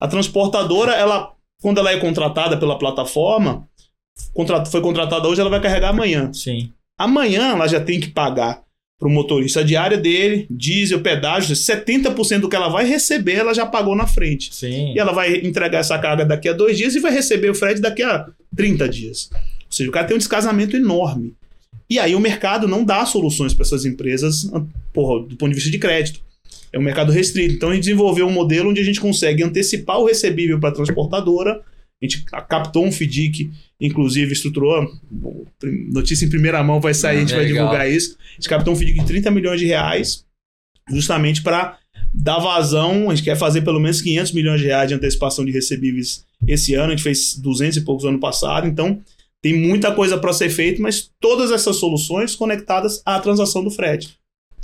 A transportadora, ela, quando ela é contratada pela plataforma, foi contratada hoje, ela vai carregar amanhã. Sim. Amanhã ela já tem que pagar para o motorista a diária dele, diesel, pedágio, 70% do que ela vai receber, ela já pagou na frente. Sim. E ela vai entregar essa carga daqui a dois dias e vai receber o frete daqui a 30 dias. Ou seja, o cara tem um descasamento enorme. E aí o mercado não dá soluções para essas empresas porra, do ponto de vista de crédito. É um mercado restrito. Então a gente desenvolveu um modelo onde a gente consegue antecipar o recebível para a transportadora. A gente captou um FDIC, inclusive estruturou. Notícia em primeira mão vai sair, Ah, a gente vai legal. divulgar isso. A gente captou um FDIC de 30 milhões de reais, justamente para dar vazão. A gente quer fazer pelo menos 500 milhões de reais de antecipação de recebíveis esse ano. A gente fez 200 e poucos no ano passado. Então tem muita coisa para ser feito, mas todas essas soluções conectadas à transação do frete.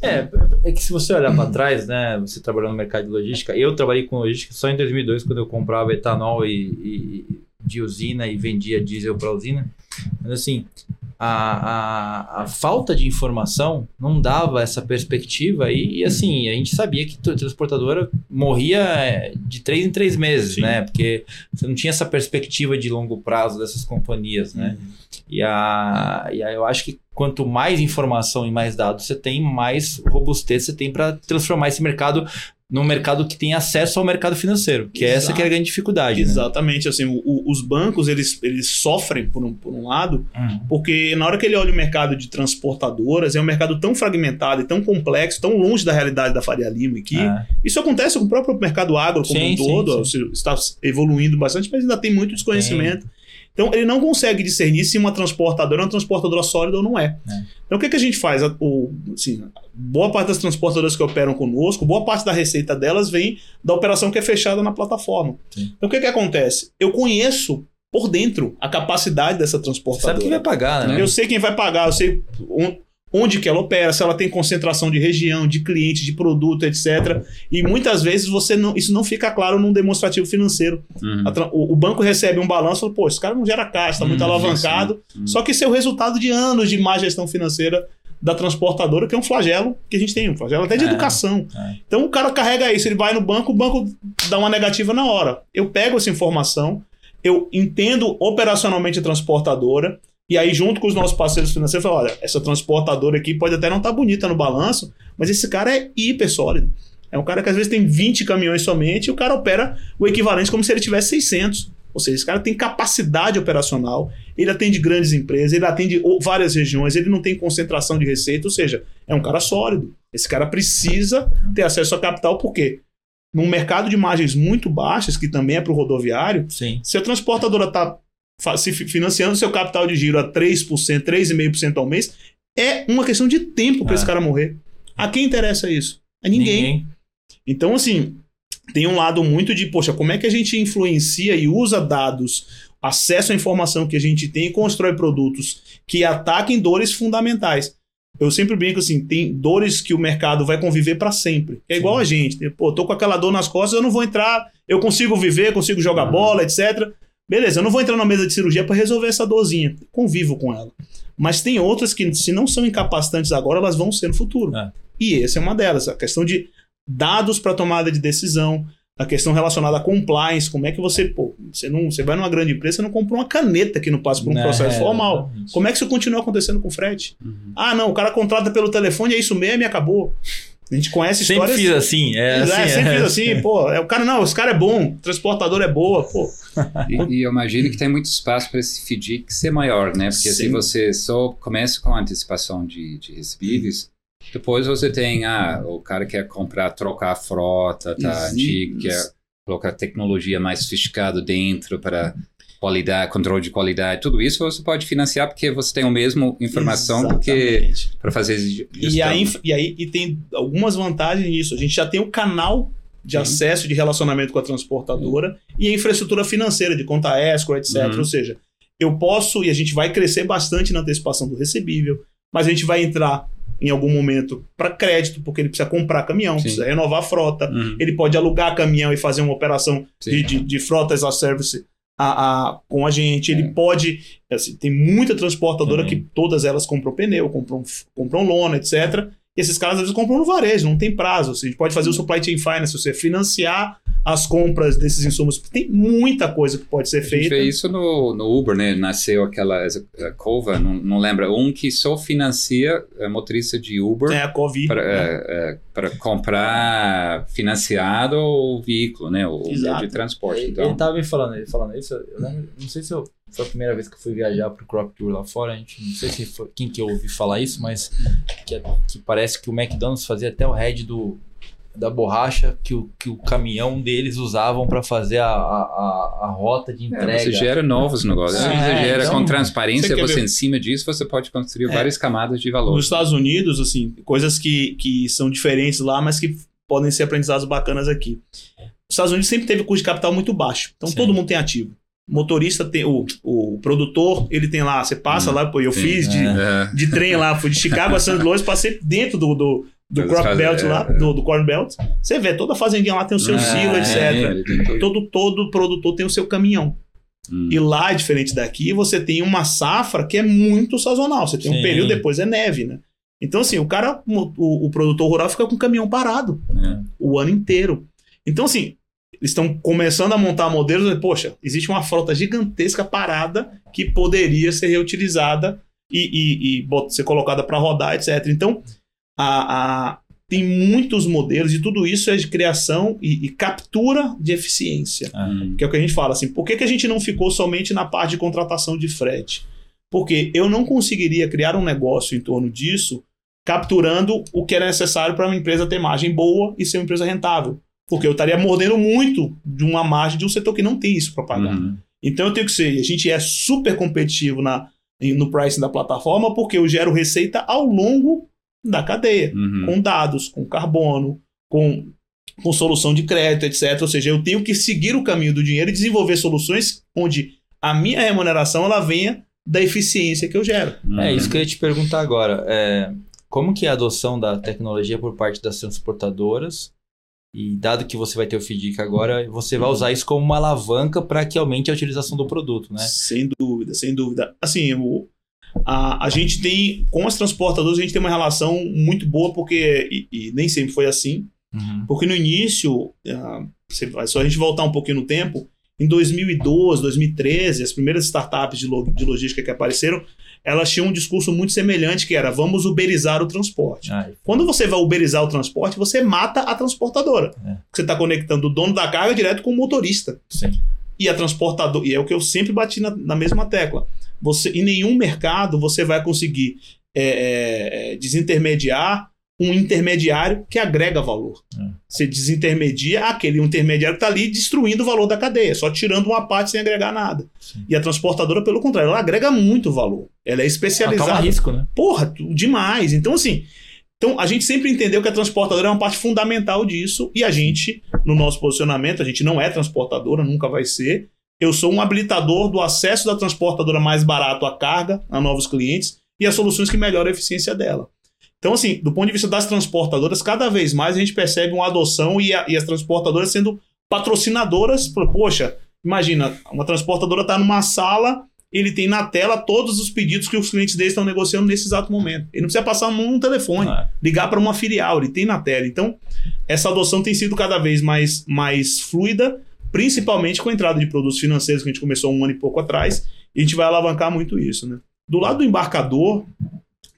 É, é que se você olhar para trás, né, você trabalhando no mercado de logística, eu trabalhei com logística só em 2002, quando eu comprava etanol e, e- de usina e vendia diesel para usina. Mas assim, a, a, a falta de informação não dava essa perspectiva e, e, assim, a gente sabia que a transportadora morria é, de três em três meses, Sim. né? Porque você não tinha essa perspectiva de longo prazo dessas companhias, né? E, a, e aí eu acho que quanto mais informação e mais dados você tem, mais robustez você tem para transformar esse mercado num mercado que tem acesso ao mercado financeiro, que é essa Exato. que é a grande dificuldade. Né? Exatamente, assim, o- os bancos eles, eles sofrem por um, por um lado, Hum. porque na hora que ele olha o mercado de transportadoras, é um mercado tão fragmentado e tão complexo, tão longe da realidade da Faria Lima aqui. É. Isso acontece com o próprio mercado agro como Sim, um sim, todo, sim. seja, está evoluindo bastante, mas ainda tem muito desconhecimento. Então ele não consegue discernir se uma transportadora é uma transportadora sólida ou não é. É. Então o que, que a gente faz? O, assim, boa parte das transportadoras que operam conosco, boa parte da receita delas vem da operação que é fechada na plataforma. Sim. Então o que, que acontece? Eu conheço por dentro a capacidade dessa Você transportadora. sabe quem vai pagar, né? Eu sei quem vai pagar, eu sei onde que ela opera, se ela tem concentração de região, de cliente, de produto, etc. E muitas vezes você não, isso não fica claro num demonstrativo financeiro. Uhum. O, o banco recebe um balanço e fala, pô, esse cara não gera caixa, está muito Hum, alavancado. Hum. Só que isso é o resultado de anos de má gestão financeira da transportadora, que é um flagelo que a gente tem, um flagelo até de É, educação. é. Então o cara carrega isso, ele vai no banco, o banco dá uma negativa na hora. Eu pego essa informação, eu entendo operacionalmente a transportadora, e aí, junto com os nossos parceiros financeiros, eu falo: olha, essa transportadora aqui pode até não estar bonita no balanço, mas esse cara é hiper sólido. É um cara que às vezes tem 20 caminhões somente e o cara opera o equivalente como se ele tivesse 600. Ou seja, esse cara tem capacidade operacional, ele atende grandes empresas, ele atende várias regiões, ele não tem concentração de receita, ou seja, é um cara sólido. Esse cara precisa ter acesso a capital, por quê? Num mercado de margens muito baixas, que também é para o rodoviário, Sim. se a transportadora está se fi- financiando seu capital de giro a 3%, 3,5% ao mês, é uma questão de tempo para É. esse cara morrer. A quem interessa isso? A ninguém. Então, assim, tem um lado muito de, poxa, como é que a gente influencia e usa dados, acesso à informação que a gente tem e constrói produtos que ataquem dores fundamentais. Eu sempre brinco assim, tem dores que o mercado vai conviver para sempre. É igual Sim. a gente. Pô, tô com aquela dor nas costas, eu não vou entrar, eu consigo viver, consigo jogar Uhum. bola, etc. Beleza, eu não vou entrar na mesa de cirurgia para resolver essa dorzinha. Convivo com ela. Mas tem outras que, se não são incapacitantes agora, elas vão ser no futuro. É. E essa é uma delas. A questão de dados para tomada de decisão, a questão relacionada a compliance, como é que você, pô, você não, você vai numa grande empresa, você não compra uma caneta que não passa por um Né, processo é, formal. exatamente. Como é que isso continua acontecendo com frete? Uhum. Ah, não, o cara contrata pelo telefone, é isso mesmo e acabou. A gente conhece Sempre histórias. fiz assim. É, É, assim, sempre é. fiz assim, pô. É, o cara, não, esse cara é bom, transportador é boa, pô. E, e eu imagino que tem muito espaço para esse FDIC ser maior, né? Porque se Sim. você só começa com a antecipação de, de recebíveis, depois você tem, ah, o cara quer comprar, trocar a frota, tá Isso. antigo, quer colocar tecnologia mais sofisticada dentro para qualidade, controle de qualidade, tudo isso você pode financiar porque você tem a mesma informação que para fazer gestão. E aí, e aí e tem algumas vantagens nisso. A gente já tem o canal de Sim. acesso de relacionamento com a transportadora e a infraestrutura financeira de conta escrow, etc. Uhum. Ou seja, eu posso e a gente vai crescer bastante na antecipação do recebível, mas a gente vai entrar em algum momento para crédito, porque ele precisa comprar caminhão, Sim. precisa renovar a frota, Uhum. ele pode alugar caminhão e fazer uma operação Sim. de, de, de frota as a service a, a- com a gente. Ele É. pode. Assim, tem muita transportadora Também. que todas elas compram pneu, compram, compram lona, etc. E esses caras às vezes compram no varejo, não tem prazo. Assim, a gente pode fazer o supply chain finance, você financiar as compras desses insumos. Tem muita coisa que pode ser A gente feita. vê isso no, no Uber, né? Nasceu aquela a Cova, não, não lembra, um que só financia a motorista de Uber É a Covid. para, né? é, é, comprar financiado o veículo, né? O meio de transporte. Ele, Então, ele tava me falando, ele falando isso. Eu lembro, não sei se eu, foi a primeira vez que eu fui viajar pro Crop Tour lá fora. A gente, não sei se foi quem que eu ouvi falar isso, mas que, que parece que o McDonald's fazia até o head do da borracha que o, que o caminhão deles usavam para fazer a, a, a, rota de entrega. É, você gera novos negócios. É, você gera então, com transparência, você você, em cima disso, você pode construir É. várias camadas de valor. Nos Estados Unidos, assim, coisas que, que são diferentes lá, mas que podem ser aprendizados bacanas aqui. Os Estados Unidos sempre teve custo de capital muito baixo. Então Sim. todo mundo tem ativo. O motorista tem, o, o produtor, ele tem lá, você passa Hum, lá, pô, eu sim. fiz de, É. de trem lá, fui de Chicago a St. Louis, passei dentro do, do, do crop belt é, lá, é. do, do corn belt. Você vê, toda fazendinha lá tem o seu É, silo, é, etc. Todo, todo produtor tem o seu caminhão. Hum. E lá, diferente daqui, você tem uma safra que é muito sazonal. Você tem um Sim. período, depois é neve, né? Então, assim, o cara, o, o- o produtor rural fica com o caminhão parado É. o ano inteiro. Então, assim, eles estão começando a montar modelos, e, poxa, existe uma frota gigantesca parada que poderia ser reutilizada e, e, e bot- ser colocada para rodar, etc. Então, a, a- tem muitos modelos e tudo isso é de criação e, e captura de eficiência. Hum. Que é o que a gente fala assim, por que, que a gente não ficou somente na parte de contratação de frete? Porque eu não conseguiria criar um negócio em torno disso capturando o que era necessário para uma empresa ter margem boa e ser uma empresa rentável. Porque eu estaria mordendo muito de uma margem de um setor que não tem isso para pagar. Uhum. Então eu tenho que ser, a gente é super competitivo na, no pricing da plataforma porque eu gero receita ao longo da cadeia Uhum. com dados, com carbono, com, com solução de crédito, etc. Ou seja, eu tenho que seguir o caminho do dinheiro e desenvolver soluções onde a minha remuneração ela venha da eficiência que eu gero. Uhum. É isso que eu ia te perguntar agora. É, como que é a adoção da tecnologia por parte das transportadoras? E dado que você vai ter o FDIC agora, você vai usar isso como uma alavanca para que aumente a utilização do produto, né? Sem dúvida, sem dúvida. Assim, o, a, a gente tem, com as transportadoras, a gente tem uma relação muito boa, porque, e, e nem sempre foi assim, Uhum. porque no início, ah, se- só a gente voltar um pouquinho no tempo, em 2012, 2013, as primeiras startups de, lo- de logística que apareceram, elas tinham um discurso muito semelhante, que era vamos uberizar o transporte. Ah, Quando você vai uberizar o transporte, você mata a transportadora. É. Você está conectando o dono da carga direto com o motorista. sim. E a transportadora, e é o que eu sempre bati na, na mesma tecla. Você, em nenhum mercado você vai conseguir é, é, é, desintermediar um intermediário que agrega valor. É. Você desintermedia aquele intermediário que está ali destruindo o valor da cadeia, só tirando uma parte sem agregar nada. Sim. E a transportadora, pelo contrário, ela agrega muito valor. Ela é especializada. toma risco, né? Porra, demais. Então, assim, então a gente sempre entendeu que a transportadora é uma parte fundamental disso e a gente, no nosso posicionamento, a gente não é transportadora, nunca vai ser. Eu sou um habilitador do acesso da transportadora mais barato à carga, a novos clientes e as soluções que melhoram a eficiência dela. Então, assim, do ponto de vista das transportadoras, cada vez mais a gente percebe uma adoção e, a- e as transportadoras sendo patrocinadoras. Por, Poxa, imagina, uma transportadora está numa sala ele tem na tela todos os pedidos que os clientes dele estão negociando nesse exato momento. Ele não precisa passar a mão no telefone, Ah, ligar para uma filial, ele tem na tela. Então, essa adoção tem sido cada vez mais, mais fluida, principalmente com a entrada de produtos financeiros que a gente começou um ano e pouco atrás, e a gente vai alavancar muito isso. Né? Do lado do embarcador,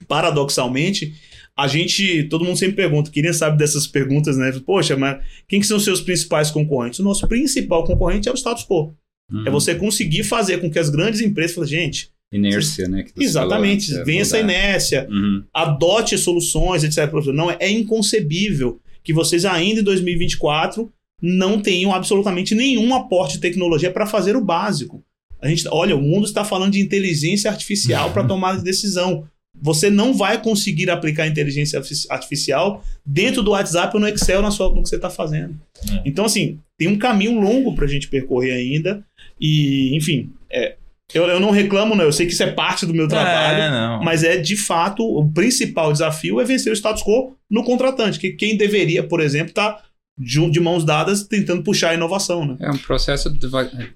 paradoxalmente, a gente, todo mundo sempre pergunta, queria saber dessas perguntas, né? Poxa, mas quem que são os seus principais concorrentes? O nosso principal concorrente é o status quo. Uhum. É você conseguir fazer com que as grandes empresas falem, gente, Inércia, né? você exatamente, falou é mudar. inércia, Uhum. adote soluções, etc. Não, é inconcebível que vocês ainda em 2024 não tenham absolutamente nenhum aporte de tecnologia para fazer o básico. A gente, olha, o mundo está falando de inteligência artificial para tomada de decisão. Você não vai conseguir aplicar inteligência artifici- artificial dentro do WhatsApp ou no Excel na sua, no que você está fazendo. É. Então, assim, tem um caminho longo para a gente percorrer ainda. E, enfim, é, eu, eu não reclamo, não. Eu sei que isso é parte do meu trabalho. É. Mas é de fato o principal desafio é vencer o status quo no contratante, que quem deveria, por exemplo, estar de mãos dadas tentando puxar a inovação, né? É um processo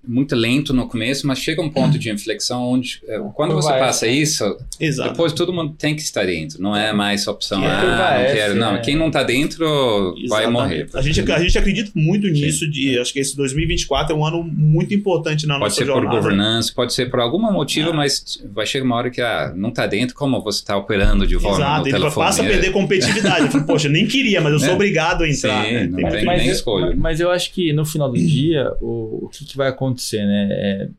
muito lento no começo, mas chega um ponto de inflexão onde, é, quando você Vai. passa isso, Exato. depois todo mundo tem que estar dentro. Não é mais opção. É ah, não F, quero. Não, é. quem não está dentro vai Exatamente. morrer. A gente, a gente acredita muito nisso. De, acho que esse 2024 é um ano muito importante na Pode nossa ser por jornada. governança, pode ser por algum motivo, Ah. mas vai chegar uma hora que ah, não está dentro, como você está operando de forma Exato, no ele telefone? passa a perder competitividade. Eu falo, Poxa, nem queria, mas eu sou É. obrigado a entrar. Sim, né? Não Tem disso. escolha. Mas eu acho que no final do dia, o, o que, que vai acontecer, né? É,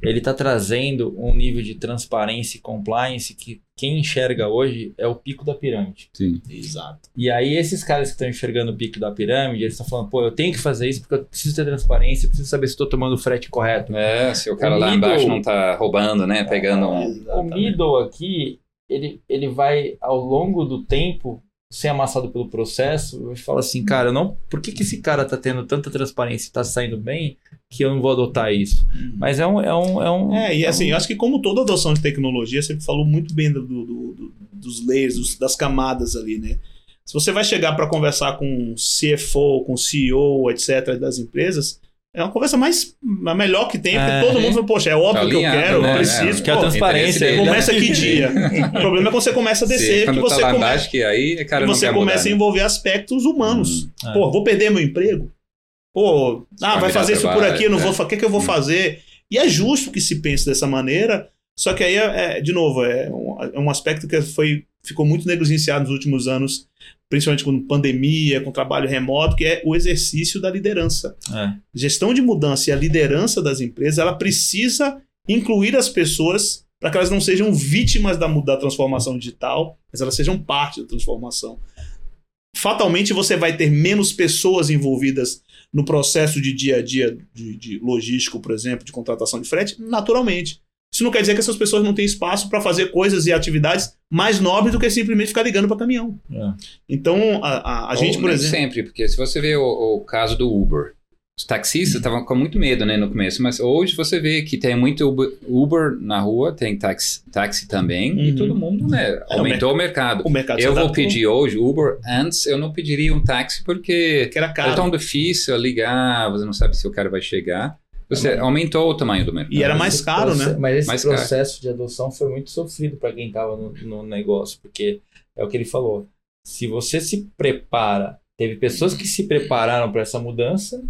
ele está trazendo um nível de transparência e compliance que quem enxerga hoje é o pico da pirâmide. Sim. Exato. E aí esses caras que estão enxergando o pico da pirâmide, eles estão falando, pô, eu tenho que fazer isso porque eu preciso ter transparência, eu preciso saber se estou tomando o frete correto. É, se o cara O lá middle- embaixo não tá roubando, né? Pegando um. O middle aqui, ele, ele vai, ao longo do tempo, ser amassado pelo processo, eu falo assim, cara, não, por que, que esse cara tá tendo tanta transparência e tá saindo bem que eu não vou adotar isso? Mas é um... É, um, é, um, É, e é assim, um- eu acho que como toda adoção de tecnologia, você falou muito bem do, do- do- dos layers, dos- das camadas ali, né? Se você vai chegar para conversar com CFO, com CEO, etc., das empresas, é uma conversa mais a melhor que tem, porque É. todo mundo fala, poxa, é óbvio Tá que eu quero, né? eu preciso. que é a transparência. começa que dia? o problema é quando você começa a descer, Sim, que quando você tá começa, que aí, cara, você começa mudar, a né? envolver aspectos humanos. Hum, é. Pô, vou perder meu emprego? Pô, ah, vai fazer isso por trabalho, aqui, eu não é. vou O que, que eu vou Hum. fazer? E é justo que se pense dessa maneira, só que aí, é, é, de novo, é um, é um aspecto que foi, ficou muito negligenciado nos últimos anos, principalmente com pandemia, com trabalho remoto, que é o exercício da liderança. É. Gestão de mudança e a liderança das empresas, ela precisa incluir as pessoas para que elas não sejam vítimas da, da transformação digital, mas elas sejam parte da transformação. Fatalmente você vai ter menos pessoas envolvidas no processo de dia a dia de, de logístico, por exemplo, de contratação de frete, naturalmente. Isso não quer dizer que essas pessoas não têm espaço para fazer coisas e atividades mais nobres do que simplesmente ficar ligando para caminhão. É. Então, a, a, a gente, por exemplo. sempre, porque se você vê o, o caso do Uber, os taxistas estavam com muito medo né, no começo, mas hoje você vê que tem muito Uber, Uber na rua, tem táxi, táxi também, e Uhum. todo mundo né, É, o aumentou o mercado. O mercado Eu vou pedir hoje Uber, antes eu não pediria um táxi porque que era é caro. tão difícil ligar, você não sabe se o cara vai chegar. Você aumentou o tamanho do mercado. E era mais caro, né? Mas esse Mais caro. processo de adoção foi muito sofrido para quem estava no, no negócio, porque é o que ele falou. Se você se prepara, teve pessoas que se prepararam para essa mudança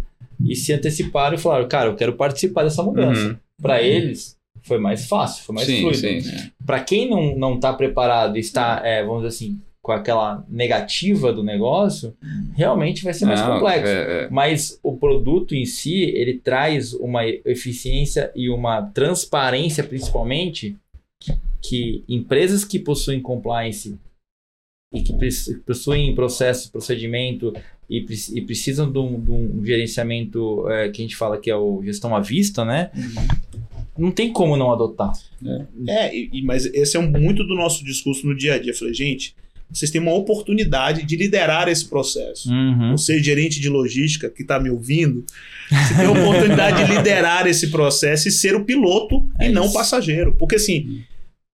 e se anteciparam e falaram, cara, eu quero participar dessa mudança. Uhum. Para eles foi mais fácil, foi mais Sim, fluido. sim, sim. Para quem não não está preparado e está, é, vamos dizer assim, com aquela negativa do negócio, realmente vai ser mais Não, complexo. é, é. Mas o produto em si, ele traz uma eficiência e uma transparência, principalmente, que, que empresas que possuem compliance e que possuem processo, procedimento e, e precisam de um, de um gerenciamento é, que a gente fala que é o gestão à vista, né? Não tem como não adotar. É, e, e- mas esse é um, muito do nosso discurso no dia a dia. Eu falei, gente, vocês têm uma oportunidade de liderar esse processo. Uhum. Você, gerente de logística que está me ouvindo, você tem a oportunidade de liderar esse processo e ser o piloto É e não o isso. passageiro. Porque assim,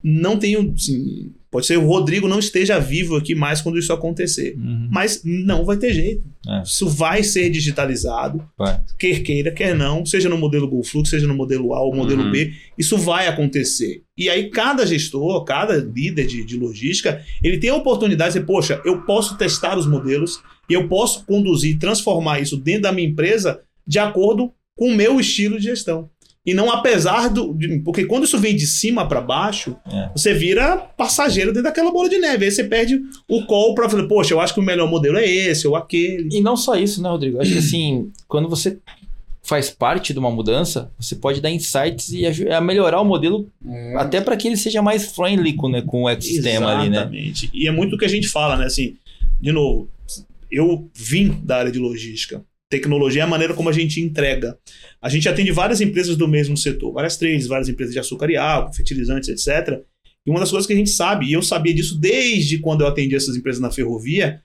não tenho. Assim, pode ser o Rodrigo não esteja vivo aqui mais quando isso acontecer. Uhum. Mas não vai ter jeito. É. Isso vai ser digitalizado, Vai. quer queira, quer não, seja no modelo GoFlux, seja no modelo A ou modelo Uhum. B, isso vai acontecer. E aí, cada gestor, cada líder de, de logística, ele tem a oportunidade de dizer, poxa, eu posso testar os modelos e eu posso conduzir, transformar isso dentro da minha empresa de acordo com o meu estilo de gestão. E não apesar do. de- porque quando isso vem de cima para baixo, É. você vira passageiro dentro daquela bola de neve. Aí você perde o call para falar, poxa, eu acho que o melhor modelo é esse ou aquele. E não só isso, né, Rodrigo? Acho que assim, quando você faz parte de uma mudança, você pode dar insights e a melhorar o modelo É. até para que ele seja mais friendly com, né, com o ecossistema ali, né? Exatamente. E é muito o que a gente fala, né? Assim, de novo, eu vim da área de logística. Tecnologia é a maneira como a gente entrega. A gente atende várias empresas do mesmo setor, várias trades, várias empresas de açúcar e álcool, fertilizantes, etc. E uma das coisas que a gente sabe, e eu sabia disso desde quando eu atendi essas empresas na ferrovia,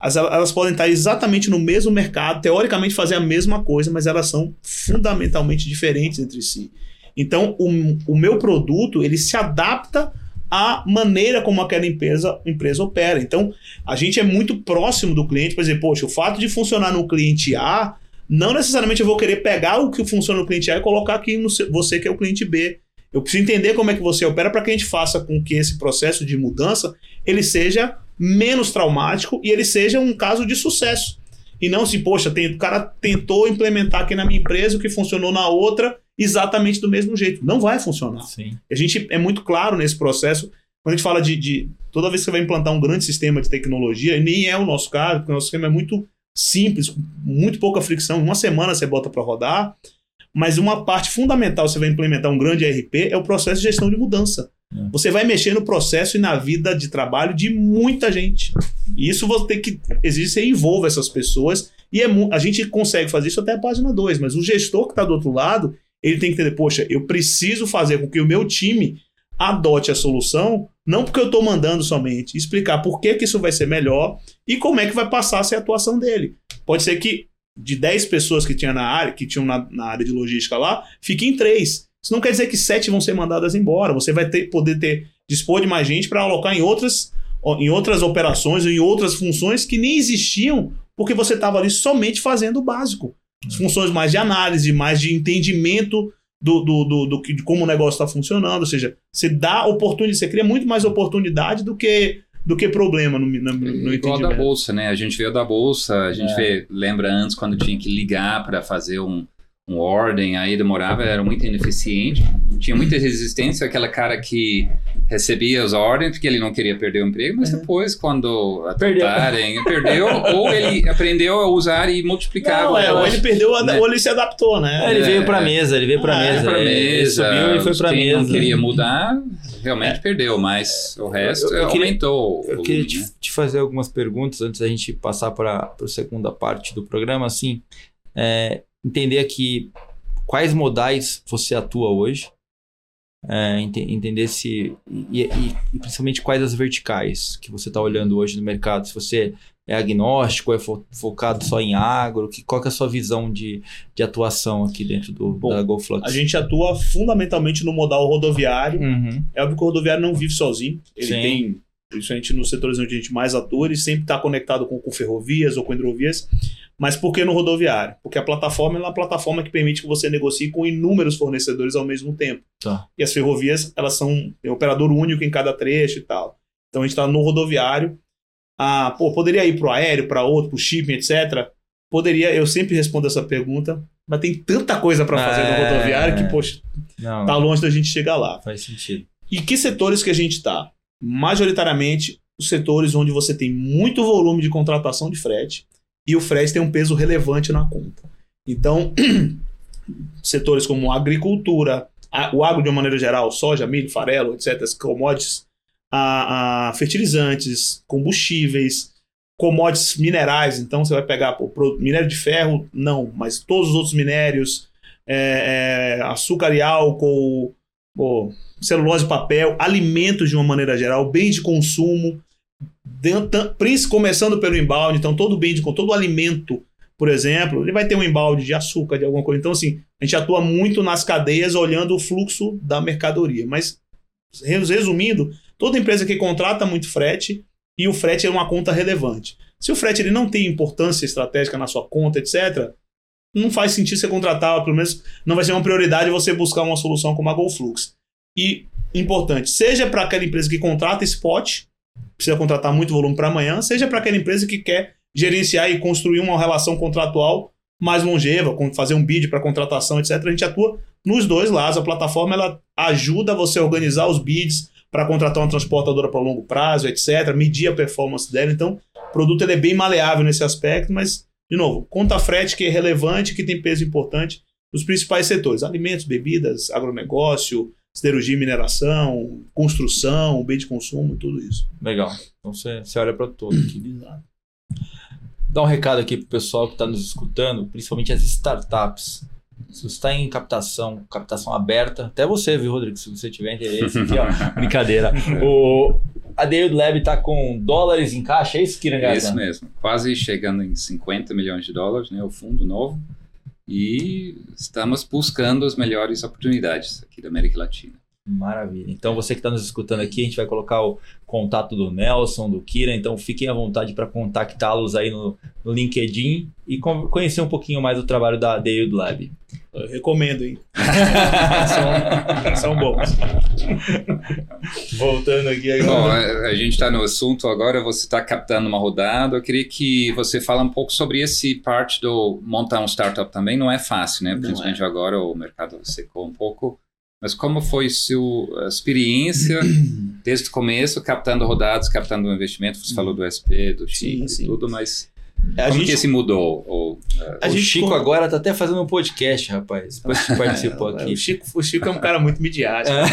as- elas podem estar exatamente no mesmo mercado, teoricamente fazer a mesma coisa, mas elas são fundamentalmente diferentes entre si. Então, o, o meu produto, ele se adapta à maneira como aquela empresa, empresa opera. Então, a gente é muito próximo do cliente, por exemplo, poxa, o fato de funcionar no cliente A, não necessariamente eu vou querer pegar o que funciona no cliente A e colocar aqui no você que é o cliente B. Eu preciso entender como é que você opera para que a gente faça com que esse processo de mudança ele seja menos traumático e ele seja um caso de sucesso. E não se, poxa, tem, o cara tentou implementar aqui na minha empresa o que funcionou na outra exatamente do mesmo jeito. Não vai funcionar. Sim. A gente é muito claro nesse processo. Quando a gente fala de, de- Toda vez que você vai implantar um grande sistema de tecnologia, e nem é o nosso caso, porque o nosso sistema é muito simples, com muito pouca fricção. Uma semana você bota para rodar. Mas uma parte fundamental, você vai implementar um grande ERP, é o processo de gestão de mudança. É. Você vai mexer no processo e na vida de trabalho de muita gente. E isso você tem que. Exige que você envolva essas pessoas. E é, a gente consegue fazer isso até a página 2, mas o gestor que está do outro lado, ele tem que entender, poxa, eu preciso fazer com que o meu time adote a solução, não porque eu estou mandando somente, explicar por que, que isso vai ser melhor e como é que vai passar a ser a atuação dele. Pode ser que de 10 pessoas que tinha na área, que tinham na, na área de logística lá, fiquem três. Isso não quer dizer que sete vão ser mandadas embora. Você vai ter, poder ter dispor de mais gente para alocar em outras, em outras operações ou em outras funções que nem existiam, porque você estava ali somente fazendo o básico. Funções mais de análise, mais de entendimento do, do, do, do que- de como o negócio está funcionando. Ou seja, você dá oportunidade, você cria muito mais oportunidade do que, do que problema no, no, no Igual da entendimento. bolsa, né? A gente veio da bolsa, a gente É. vê, lembra antes quando tinha que ligar para fazer um, um ordem, aí demorava, era muito ineficiente. Tinha muita resistência, aquela cara que recebia as ordens porque ele não queria perder o emprego, mas depois, quando Perdeu. atentarem, perdeu, ou ele aprendeu a usar e multiplicar. Não, é, ou ele perdeu, né? ou ele se adaptou, né? É, ele É, veio pra é. mesa, ele veio pra Ah, é, mesa. pra mesa, subiu e foi quem mesa. não queria mudar, realmente perdeu, mas o resto Eu- eu queria- aumentou. Eu queria volume, te, né? te fazer algumas perguntas antes da gente passar para a segunda parte do programa. Assim, é, entender aqui quais modais você atua hoje, é, ente- entender se. E, e- e principalmente quais as verticais que você está olhando hoje no mercado. Se você é agnóstico, é fo- focado só em agro, que, qual que é a sua visão de, de atuação aqui dentro do, Bom, da GoFlux? A gente atua fundamentalmente no modal rodoviário. Uhum. É óbvio que o rodoviário não vive sozinho. Ele Sim. tem, principalmente nos setores onde a gente mais atua, ele sempre está conectado com, com ferrovias ou com hidrovias. Mas por que no rodoviário? Porque a plataforma é uma plataforma que permite que você negocie com inúmeros fornecedores ao mesmo tempo. Tá. E as ferrovias, elas são tem operador único em cada trecho e tal. Então a gente está no rodoviário. Ah, pô, poderia ir para o aéreo, para outro, para o shipping, etc. Poderia, eu sempre respondo essa pergunta, mas tem tanta coisa para fazer É. no rodoviário que, poxa, Não, tá longe da gente chegar lá. faz sentido. E que setores que a gente está? Majoritariamente, os setores onde você tem muito volume de contratação de frete e o frete tem um peso relevante na conta. Então, setores como agricultura, o agro de uma maneira geral, soja, milho, farelo, etc., as commodities, a, a fertilizantes, combustíveis, commodities minerais. Então, você vai pegar pô, minério de ferro, não, mas todos os outros minérios, é, é, açúcar e álcool, pô, celulose e papel, alimentos de uma maneira geral, bens de consumo, começando pelo embalde, então todo bem de todo alimento, por exemplo, ele vai ter um embalde de açúcar, de alguma coisa. Então, assim, a gente atua muito nas cadeias olhando o fluxo da mercadoria. Mas, res- resumindo, toda empresa que contrata muito frete e o frete é uma conta relevante. Se o frete ele não tem importância estratégica na sua conta, etc., não faz sentido você contratar, pelo menos não vai ser uma prioridade você buscar uma solução como a GoFlux. E, importante, seja para aquela empresa que contrata spot, precisa contratar muito volume para amanhã, seja para aquela empresa que quer gerenciar e construir uma relação contratual mais longeva, fazer um bid para contratação, etc. A gente atua nos dois lados. A plataforma ela ajuda você a organizar os bids para contratar uma transportadora para longo prazo, etc. Medir a performance dela. Então, o produto ele é bem maleável nesse aspecto, mas, de novo, conta frete que é relevante, que tem peso importante nos principais setores: alimentos, bebidas, agronegócio, siderurgia e mineração, construção, bem de consumo, tudo isso. Legal. Então você, você olha para todo aqui. Dá um recado aqui pro pessoal que está nos escutando, principalmente as startups. Se você está em captação, captação aberta, até você, viu, Rodrigo? Se você tiver interesse aqui, ó. Brincadeira. O, a Dale Lab tá com dólares em caixa, é isso, É Kirangata? isso mesmo. Quase chegando em 50 milhões de dólares, né? O fundo novo. E estamos buscando as melhores oportunidades aqui da América Latina. Maravilha. Então, você que está nos escutando aqui, a gente vai colocar o contato do Nelson, do Kira. Então, fiquem à vontade para contactá-los aí no, no LinkedIn e con- conhecer um pouquinho mais do trabalho da The Yield Lab. Eu recomendo, hein? são, são bons. Voltando aqui Bom, a, a gente está no assunto agora, você está captando uma rodada. Eu queria que você fale um pouco sobre esse parte do montar um startup também. Não é fácil, né? Não Principalmente agora o mercado secou um pouco. Mas como foi sua experiência desde o começo, captando rodadas, captando um investimento? Você falou do SP, do Chile sim. e tudo, mas A Como gente, que esse mudou? Ou, a o gente Chico agora tá até fazendo um podcast, rapaz. Depois que participou É, aqui. O Chico, o Chico é um cara muito midiático.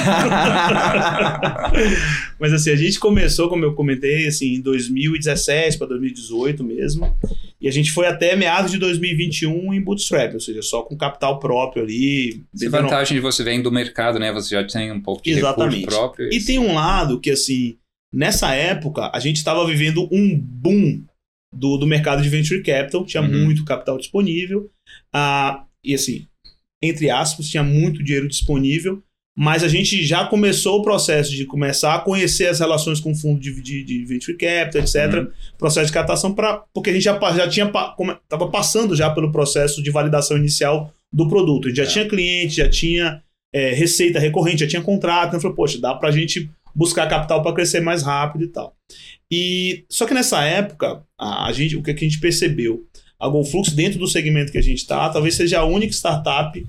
Mas assim, a gente começou, como eu comentei, assim, em 2017 para 2018 mesmo. E a gente foi até meados de 2021 em bootstrap, ou seja, só com capital próprio ali. Essa vantagem de você vem do mercado, né? Você já tem um pouco de Exatamente. recurso próprio. E tem um lado que, assim, nessa época, a gente estava vivendo um boom do, do mercado de venture capital, tinha Uhum. muito capital disponível. Ah, e, assim, entre aspas, tinha muito dinheiro disponível, mas a gente já começou o processo de começar a conhecer as relações com fundo de, de, de venture capital, etc. Uhum. Processo de captação, pra, porque a gente já, já tinha estava passando já pelo processo de validação inicial do produto. A gente já É. tinha cliente, já tinha é, receita recorrente, já tinha contrato. Então, falou, poxa, dá pra gente buscar capital para crescer mais rápido e tal. E só que nessa época, a, a gente, o que, a gente percebeu? A GoFlux, dentro do segmento que a gente está, talvez seja a única startup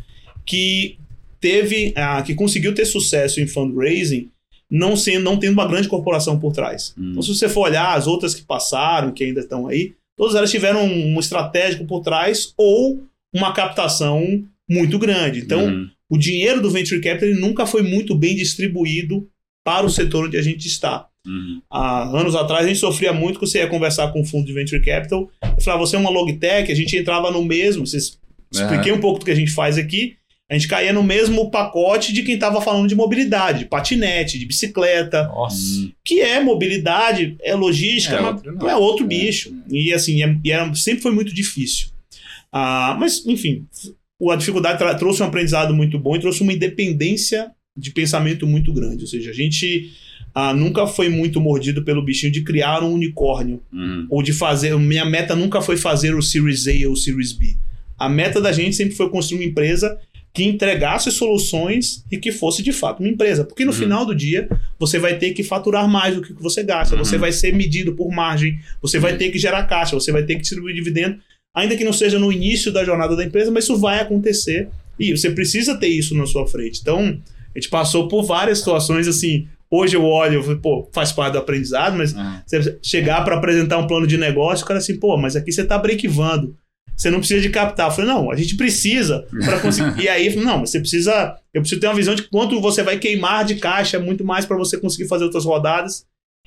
que teve, ah, que conseguiu ter sucesso em fundraising, não sendo, não tendo uma grande corporação por trás. Hum. Então, se você for olhar as outras que passaram, que ainda estão aí, todas elas tiveram um, um estratégico por trás ou uma captação muito grande. Então, Uhum. o dinheiro do venture capital nunca foi muito bem distribuído para o setor onde a gente está. Uhum. Há anos atrás a gente sofria muito que você ia conversar com um fundo de venture capital, eu falava, você é uma logtech, a gente entrava no mesmo, vocês expliquei um pouco do que a gente faz aqui, a gente caía no mesmo pacote de quem estava falando de mobilidade, de patinete, de bicicleta, Nossa. Uhum. que é mobilidade, é logística, É mas outro não é outro É. bicho. E assim, é- e era- sempre foi muito difícil. Ah, mas, enfim, a dificuldade trouxe um aprendizado muito bom e trouxe uma independência de pensamento muito grande. Ou seja, a gente ah, nunca foi muito mordido pelo bichinho de criar um unicórnio. Uhum. Ou de fazer. Minha meta nunca foi fazer o Series A ou o Series B. A meta da gente sempre foi construir uma empresa que entregasse soluções e que fosse de fato uma empresa. Porque no Uhum. final do dia, você vai ter que faturar mais do que você gasta, você Uhum. vai ser medido por margem, você vai Uhum. ter que gerar caixa, você vai ter que distribuir dividendo, ainda que não seja no início da jornada da empresa, mas isso vai acontecer e você precisa ter isso na sua frente. Então, a gente passou por várias situações assim. Hoje eu olho, eu falo, pô, faz parte do aprendizado, mas Uhum. você chegar para apresentar um plano de negócio, o cara assim, pô, mas aqui você tá brequivando. Você não precisa de capital. Eu falei, não, a gente precisa para conseguir. e aí, não, mas você precisa. Eu preciso ter uma visão de quanto você vai queimar de caixa, muito mais para você conseguir fazer outras rodadas.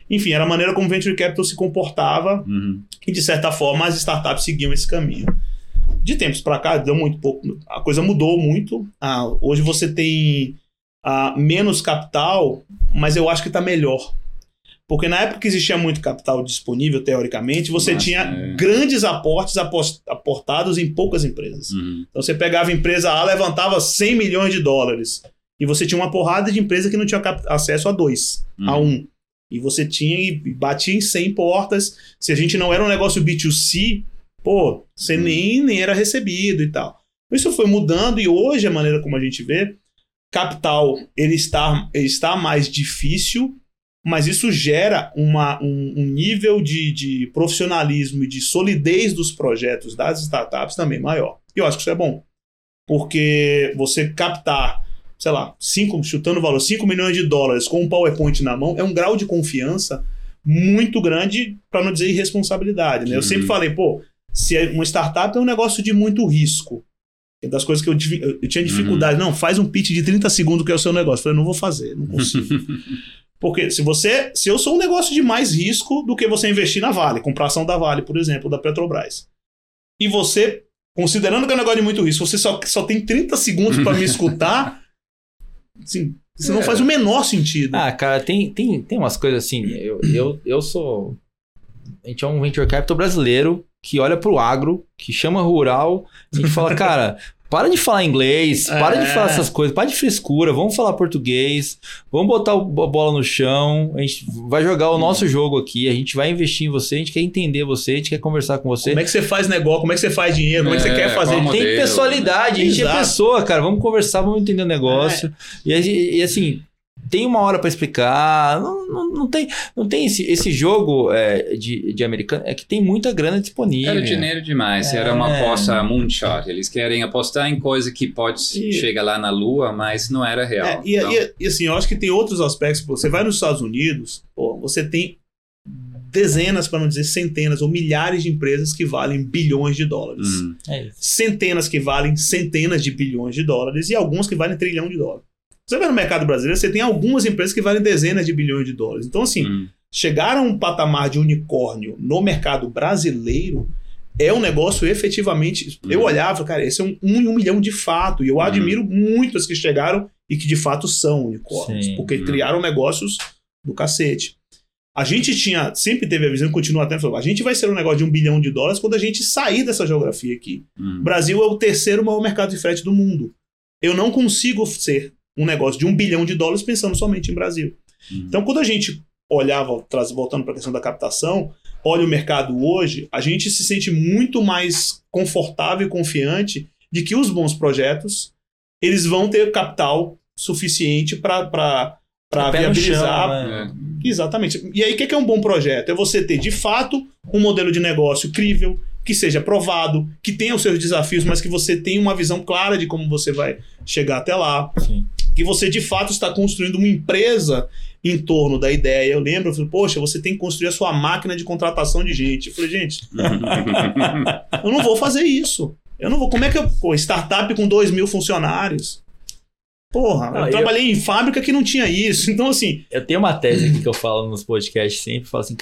Enfim, era a maneira como o Venture Capital se comportava Uhum. e, de certa forma, as startups seguiam esse caminho. De tempos para cá, deu muito pouco. A coisa mudou muito. Ah, hoje você tem ah, menos capital, mas eu acho que está melhor. Porque na época que existia muito capital disponível, teoricamente, você Nossa, tinha é. grandes aportes aportados em poucas empresas. Uhum. Então você pegava a empresa A, levantava 100 milhões de dólares. E você tinha uma porrada de empresa que não tinha acesso a dois, a Uhum. um. E você tinha e batia em 100 portas. Se a gente não era um negócio B2C, pô, você Uhum. nem, nem era recebido e tal. Isso foi mudando e hoje a maneira como a gente vê, capital ele está, ele está mais difícil, mas isso gera uma, um, um nível de, de profissionalismo e de solidez dos projetos das startups também maior. E eu acho que isso é bom. Porque você captar, sei lá, cinco, chutando o valor, 5 milhões de dólares com um PowerPoint na mão é um grau de confiança muito grande, para não dizer irresponsabilidade. Né? Eu Uhum. sempre falei, pô, se é uma startup é um negócio de muito risco. É das coisas que eu, eu- tinha dificuldade. Não, faz um pitch de 30 segundos que é o seu negócio. Eu falei, não vou fazer, não consigo. Porque se você. Se eu sou um negócio de mais risco do que você investir na Vale, comprar ação da Vale, por exemplo, da Petrobras. E você, considerando que é um negócio de muito risco, você só, só tem 30 segundos para me escutar, assim, isso não É. faz o menor sentido. Ah, cara, tem, tem, tem umas coisas assim. Eu, eu, eu sou. A gente é um venture capital brasileiro que olha pro agro, que chama rural. A gente fala, cara, para de falar inglês, para de É. falar essas coisas, para de frescura, vamos falar português, vamos botar a bola no chão, a gente vai jogar o nosso jogo aqui, a gente vai investir em você, a gente quer entender você, a gente quer conversar com você. Como é que você faz negócio? Como é que você faz dinheiro? Como é que você É, quer fazer? Tem modelo, pessoalidade, a gente é Exato. pessoa, cara. Vamos conversar, vamos entender o negócio. E, a gente- e, assim, tem uma hora pra explicar. Não, não, não tem, não tem esse, esse jogo é, de, de americano. É que tem muita grana disponível. Era dinheiro demais, era uma É. aposta moonshot. Eles querem apostar em coisa que pode E- chegar lá na lua, mas não era real. É, e, Então, e- e, assim, eu acho que tem outros aspectos. Você vai nos Estados Unidos, pô, você tem dezenas, para não dizer centenas ou milhares de empresas que valem bilhões de dólares. Hum. É isso. Centenas que valem centenas de bilhões de dólares e algumas que valem trilhão de dólares. Você vai no mercado brasileiro, você tem algumas empresas que valem dezenas de bilhões de dólares. Então, assim, Hum. chegar a um patamar de unicórnio no mercado brasileiro é um negócio efetivamente. Eu Uhum. olhava, cara, esse é um, um em um milhão de fato. E eu admiro muito as que chegaram e que de fato são unicórnios, Sim. porque Uhum. criaram negócios do cacete. A gente tinha, sempre teve a visão, continua até a gente vai ser um negócio de um bilhão de dólares quando a gente sair dessa geografia aqui. O Hum. Brasil é o terceiro maior mercado de frete do mundo. Eu não consigo ser um negócio de um bilhão de dólares pensando somente em Brasil. Hum. Então, quando a gente olhava, traz- voltando para a questão da captação, olha o mercado hoje, a gente se sente muito mais confortável e confiante de que os bons projetos eles vão ter capital suficiente para É no viabilizar. chão, né? Exatamente. E aí, o que é que é um bom projeto? É você ter, de fato, um modelo de negócio crível, que seja provado, que tenha os seus desafios, mas que você tenha uma visão clara de como você vai chegar até lá Sim. Que você de fato está construindo uma empresa em torno da ideia. Eu lembro, eu falei, poxa, você tem que construir a sua máquina de contratação de gente. Eu falei, gente, eu não vou fazer isso. Eu não vou. Como é que eu. Pô, startup com 2 mil funcionários. Porra, Ah, eu eu- trabalhei em fábrica que não tinha isso. Então, assim, Eu tenho uma tese aqui que eu falo nos podcasts sempre, falo assim,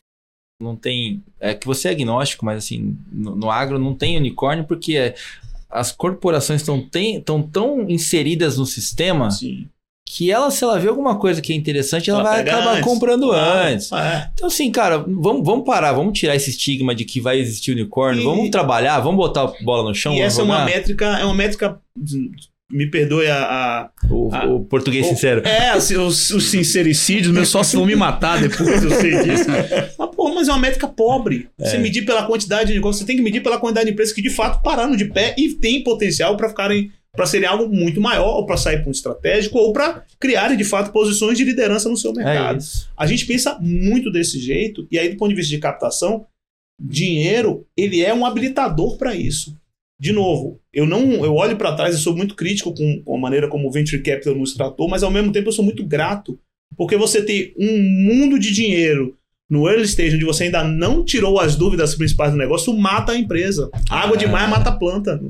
não tem, é que você é agnóstico, mas assim, no, no agro não tem unicórnio porque é, as corporações estão tão, inseridas no sistema assim que ela, se ela vê alguma coisa que é interessante, ela, Ela vai acabar antes. comprando Ah, antes. é. Então, assim, cara, vamos, vamos parar, vamos tirar esse estigma de que vai existir unicórnio, E- vamos trabalhar, vamos botar a bola no chão. e essa é uma jogar? métrica, é uma métrica. Me perdoe a- a, O, Ah. o português O- sincero. É, os, os sincericídios, meus sócios vão me matar depois, eu sei disso. Mas, pô, mas é uma métrica pobre. Você É. medir pela quantidade de negócios, você tem que medir pela quantidade de empresas que de fato pararam de pé e têm potencial para ficarem para serem algo muito maior, ou para sair para um estratégico, ou para criarem de fato posições de liderança no seu É mercado. isso. A gente pensa muito desse jeito, e aí, do ponto de vista de captação, dinheiro ele é um habilitador para isso. De novo, eu não, eu olho para trás, eu sou muito crítico com, com a maneira como o venture capital nos tratou, mas ao mesmo tempo eu sou muito grato, porque você tem um mundo de dinheiro no early stage, onde você ainda não tirou as dúvidas principais do negócio, mata a empresa. Água demais mata a planta.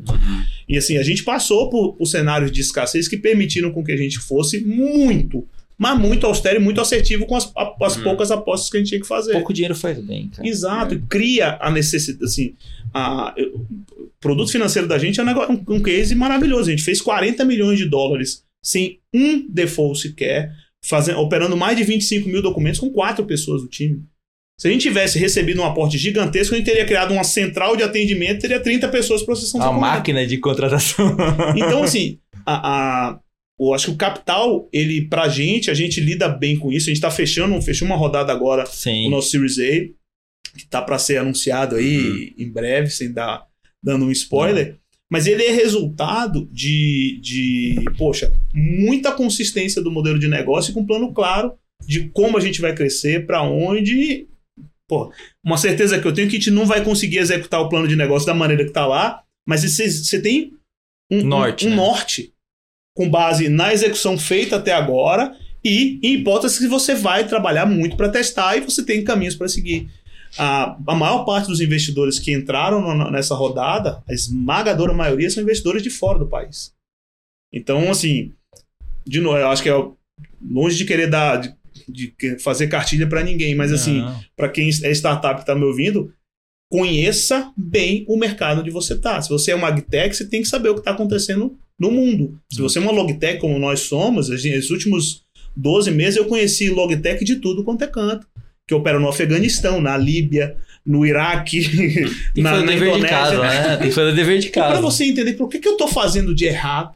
E assim, a gente passou por, por cenários de escassez que permitiram com que a gente fosse muito, mas muito austero e muito assertivo com as, a- as Uhum. poucas apostas que a gente tinha que fazer. Pouco dinheiro faz bem, cara. Exato, e cria a necessidade, assim, a, eu- o produto financeiro da gente é um, negócio, um, um case maravilhoso. A gente fez 40 milhões de dólares sem um default sequer, fazendo, operando mais de 25 mil documentos com quatro pessoas do time. Se a gente tivesse recebido um aporte gigantesco, a gente teria criado uma central de atendimento, teria 30 pessoas processando A documento. máquina de contratação. Então, assim, a, a- eu acho que o capital, ele, pra gente, a gente lida bem com isso. A gente tá fechando, fechou uma rodada agora Sim. o nosso Series A, que tá para ser anunciado aí em breve, sem dar dando um spoiler. Mas ele é resultado de, de, poxa, muita consistência do modelo de negócio e com um plano claro de como a gente vai crescer, para onde. Pô, uma certeza que eu tenho é que a gente não vai conseguir executar o plano de negócio da maneira que tá lá, mas você, tem um um- Norte, um, né? norte com base na execução feita até agora e em hipóteses que você vai trabalhar muito para testar e você tem caminhos para seguir. A, a maior parte dos investidores que entraram no- nessa rodada, a esmagadora maioria, são investidores de fora do país. Então, assim, de novo, eu acho que é longe de querer dar, de, de fazer cartilha para ninguém, mas assim, para quem é startup que está me ouvindo, conheça bem o mercado onde você está. Se você é uma agtech, você tem que saber o que está acontecendo no mundo. Se você é uma logtech como nós somos, nos últimos 12 meses eu conheci logtech de tudo quanto é canto. Que opera no Afeganistão, na Líbia, no Iraque, Tem na, na dever de Indonésia. casa, né? Tem que fazer dever de Para casa. você entender por que, que eu estou fazendo de errado,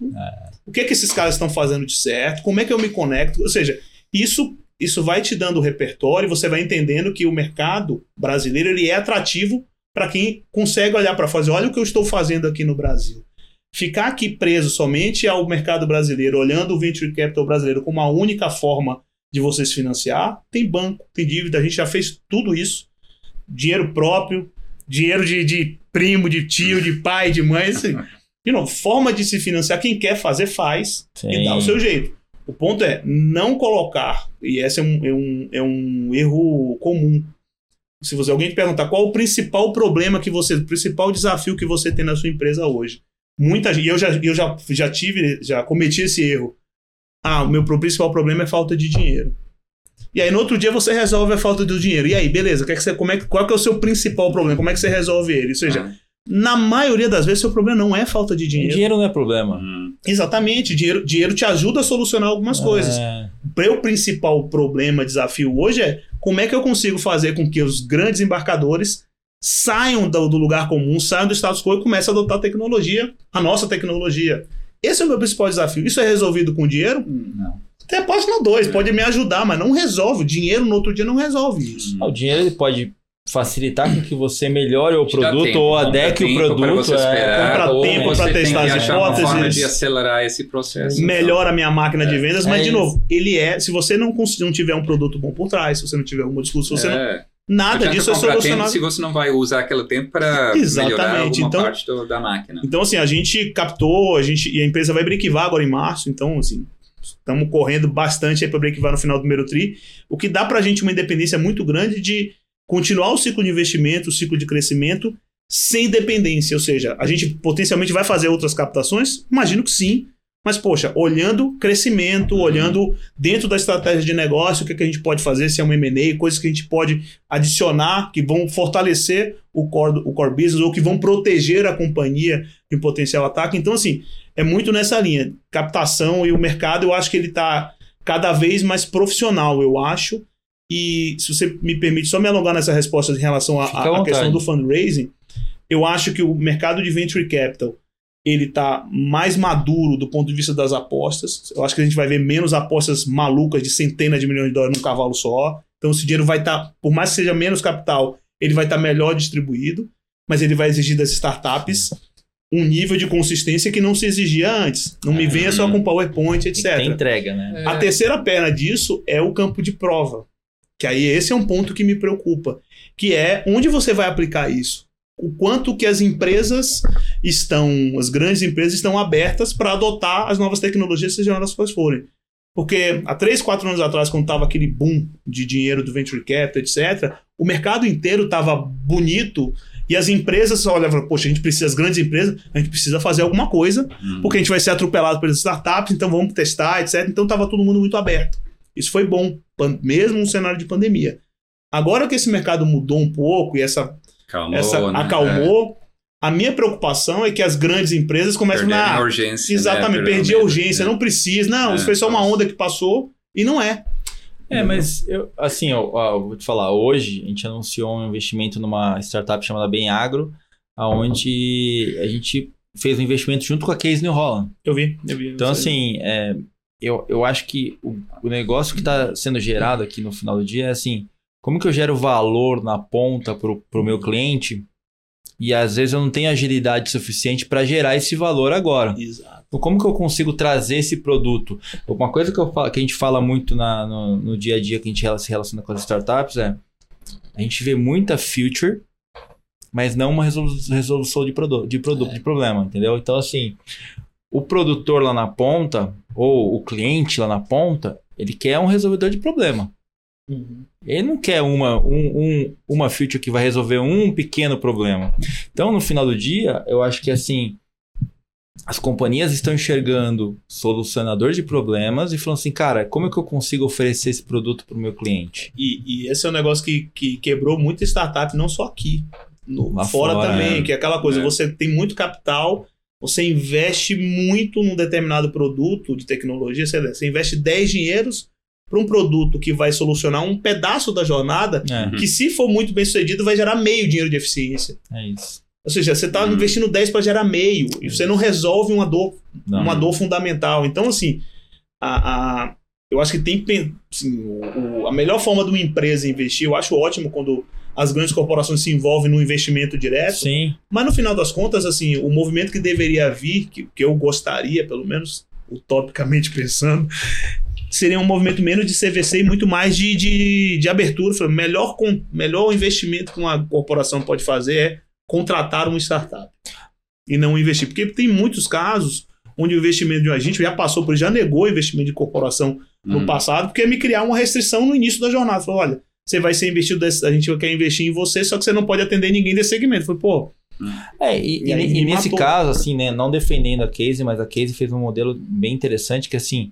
o que, que esses caras estão fazendo de certo, como é que eu me conecto. Ou seja, isso, isso vai te dando o repertório e você vai entendendo que o mercado brasileiro ele é atrativo para quem consegue olhar para fazer. Olha o que eu estou fazendo aqui no Brasil. Ficar aqui preso somente ao mercado brasileiro, olhando o venture capital brasileiro como a única forma de você se financiar, tem banco, tem dívida, a gente já fez tudo isso. Dinheiro próprio, dinheiro de, de primo, de tio, de pai, de mãe. Assim. De novo, forma de se financiar, quem quer fazer, faz e Sim. dá o seu jeito. O ponto é não colocar, e esse é um, é um, é um erro comum, se você alguém te perguntar qual o principal problema que você, o principal desafio que você tem na sua empresa hoje, muita gente, e eu já, eu já, já tive, já cometi esse erro. Ah, o meu principal problema é falta de dinheiro. E aí no outro dia você resolve a falta do dinheiro. E aí, beleza, que é que você, como é, qual é, que é o seu principal problema? Como é que você resolve ele? Ou seja, Ah. na maioria das vezes seu problema não é falta de dinheiro. Dinheiro não é problema. Hum. Exatamente, dinheiro, dinheiro te ajuda a solucionar algumas coisas. É, O meu principal problema, desafio hoje é como é que eu consigo fazer com que os grandes embarcadores saiam do, do lugar comum, saiam do status quo e comecem a adotar a tecnologia, a nossa tecnologia. Esse é o meu principal desafio. Isso é resolvido com dinheiro? Não. Até pode não dois, pode me ajudar, mas não resolve. O dinheiro no outro dia não resolve isso. o dinheiro ele pode facilitar com que você melhore o produto tempo, ou adeque o produto. para é, esperar, Compra ou tempo tem testar as achar uma forma hipóteses. de acelerar esse processo. Melhora a minha máquina de vendas, mas É de isso. novo, ele é. Se você não, não tiver um produto bom por trás, se você não tiver um discurso, se você não, é. Nada disso é solucionado. se você não vai usar aquele tempo para melhorar alguma então- parte do- da máquina. Então, assim, a gente captou, a gente, e a empresa vai breakivar agora em março, então, assim, estamos correndo bastante aí para breakivar no final do primeiro tri, o que dá para a gente uma independência muito grande de continuar o ciclo de investimento, o ciclo de crescimento, sem dependência, ou seja, a gente potencialmente vai fazer outras captações? Imagino que sim, mas, poxa, olhando crescimento, olhando dentro da estratégia de negócio, o que, que a gente pode fazer, se é um M&A, coisas que a gente pode adicionar, que vão fortalecer o core, o core business, ou que vão proteger a companhia de um potencial ataque. Então, assim, é muito nessa linha. Captação e o mercado, eu acho que ele está cada vez mais profissional, eu acho. E se você me permite só me alongar nessa resposta em relação à questão do fundraising, eu acho que o mercado de venture capital ele está mais maduro do ponto de vista das apostas. Eu acho que a gente vai ver menos apostas malucas de centenas de milhões de dólares num cavalo só. Então, esse dinheiro vai estar, por mais que seja menos capital, ele vai estar melhor distribuído, mas ele vai exigir das startups um nível de consistência que não se exigia antes. Não me É. venha só com PowerPoint, etc. entrega, né? A terceira perna disso é o campo de prova. Que aí esse é um ponto que me preocupa. Que é onde você vai aplicar isso? O quanto que as empresas estão, as grandes empresas estão abertas para adotar as novas tecnologias, sejam elas quais forem. Porque há três, quatro anos atrás, quando estava aquele boom de dinheiro do venture capital, etc., o mercado inteiro estava bonito e as empresas olhavam poxa, a gente precisa, as grandes empresas, a gente precisa fazer alguma coisa Hum. porque a gente vai ser atropelado pelas startups, então vamos testar, etc. Então estava todo mundo muito aberto. Isso foi bom, mesmo no cenário de pandemia. Agora que esse mercado mudou um pouco e essa, Calmou, essa né? acalmou, a minha preocupação é que as grandes empresas É. começam Perderam a. a urgência. Exatamente, né? perdi a urgência, medo, não precisa. Não, É, isso foi só uma onda que passou e não é. É, mas eu, assim, eu, eu vou te falar, hoje a gente anunciou um investimento numa startup chamada Bem Agro, onde a gente fez um investimento junto com a Case New Holland. Eu vi, eu vi. Então, assim, é, eu, eu acho que o, o negócio que está sendo gerado aqui no final do dia é assim: como que eu gero valor na ponta pro, pro meu cliente e às vezes eu não tenho agilidade suficiente para gerar esse valor agora. Exato. Então, como que eu consigo trazer esse produto? Uma coisa que, eu falo, que a gente fala muito na- no, no dia a dia que a gente se relaciona com as startups é a gente vê muita future, mas não uma resolu- resolução de, produ de produto, de problema, entendeu? Então, assim, o produtor lá na ponta, ou o cliente lá na ponta, ele quer um resolvedor de problema. Uhum. Ele não quer uma, um, um- uma feature que vai resolver um pequeno problema. Então, no final do dia, eu acho que assim, as companhias estão enxergando solucionador de problemas e falando assim, cara, como é que eu consigo oferecer esse produto para o meu cliente? E, e esse é um negócio que, que quebrou muita startup, não só aqui. No, fora, fora, também, é. que é aquela coisa, É. você tem muito capital, você investe muito num determinado produto de tecnologia, lá, você investe 10 dinheiros para um produto que vai solucionar um pedaço da jornada, É, que se for muito bem sucedido, vai gerar meio dinheiro de eficiência. é isso. Ou seja, você está Hum. investindo 10 para gerar meio, e você não resolve uma dor Não. uma dor fundamental. Então, assim, a, a- eu acho que tem assim, o- o- a melhor forma de uma empresa investir, eu acho ótimo quando as grandes corporações se envolvem no investimento direto, Sim, mas no final das contas, assim, o movimento que deveria vir, que, que eu gostaria, pelo menos utopicamente pensando, seria um movimento menos de CVC e muito mais de, de, de abertura. Falei, Melhor, com, melhor investimento que uma corporação pode fazer é contratar uma startup e não investir. Porque tem muitos casos onde o investimento de um agente já passou por já negou o investimento de corporação no Hum. passado, porque ia me criar uma restrição no início da jornada. Falou, olha, você vai ser investido, desse, a gente quer investir em você, só que você não pode atender ninguém desse segmento. Falei, pô, É, e, E e- e nesse matou. caso, assim, né, não defendendo a Case, mas a Case fez um modelo bem interessante que, assim,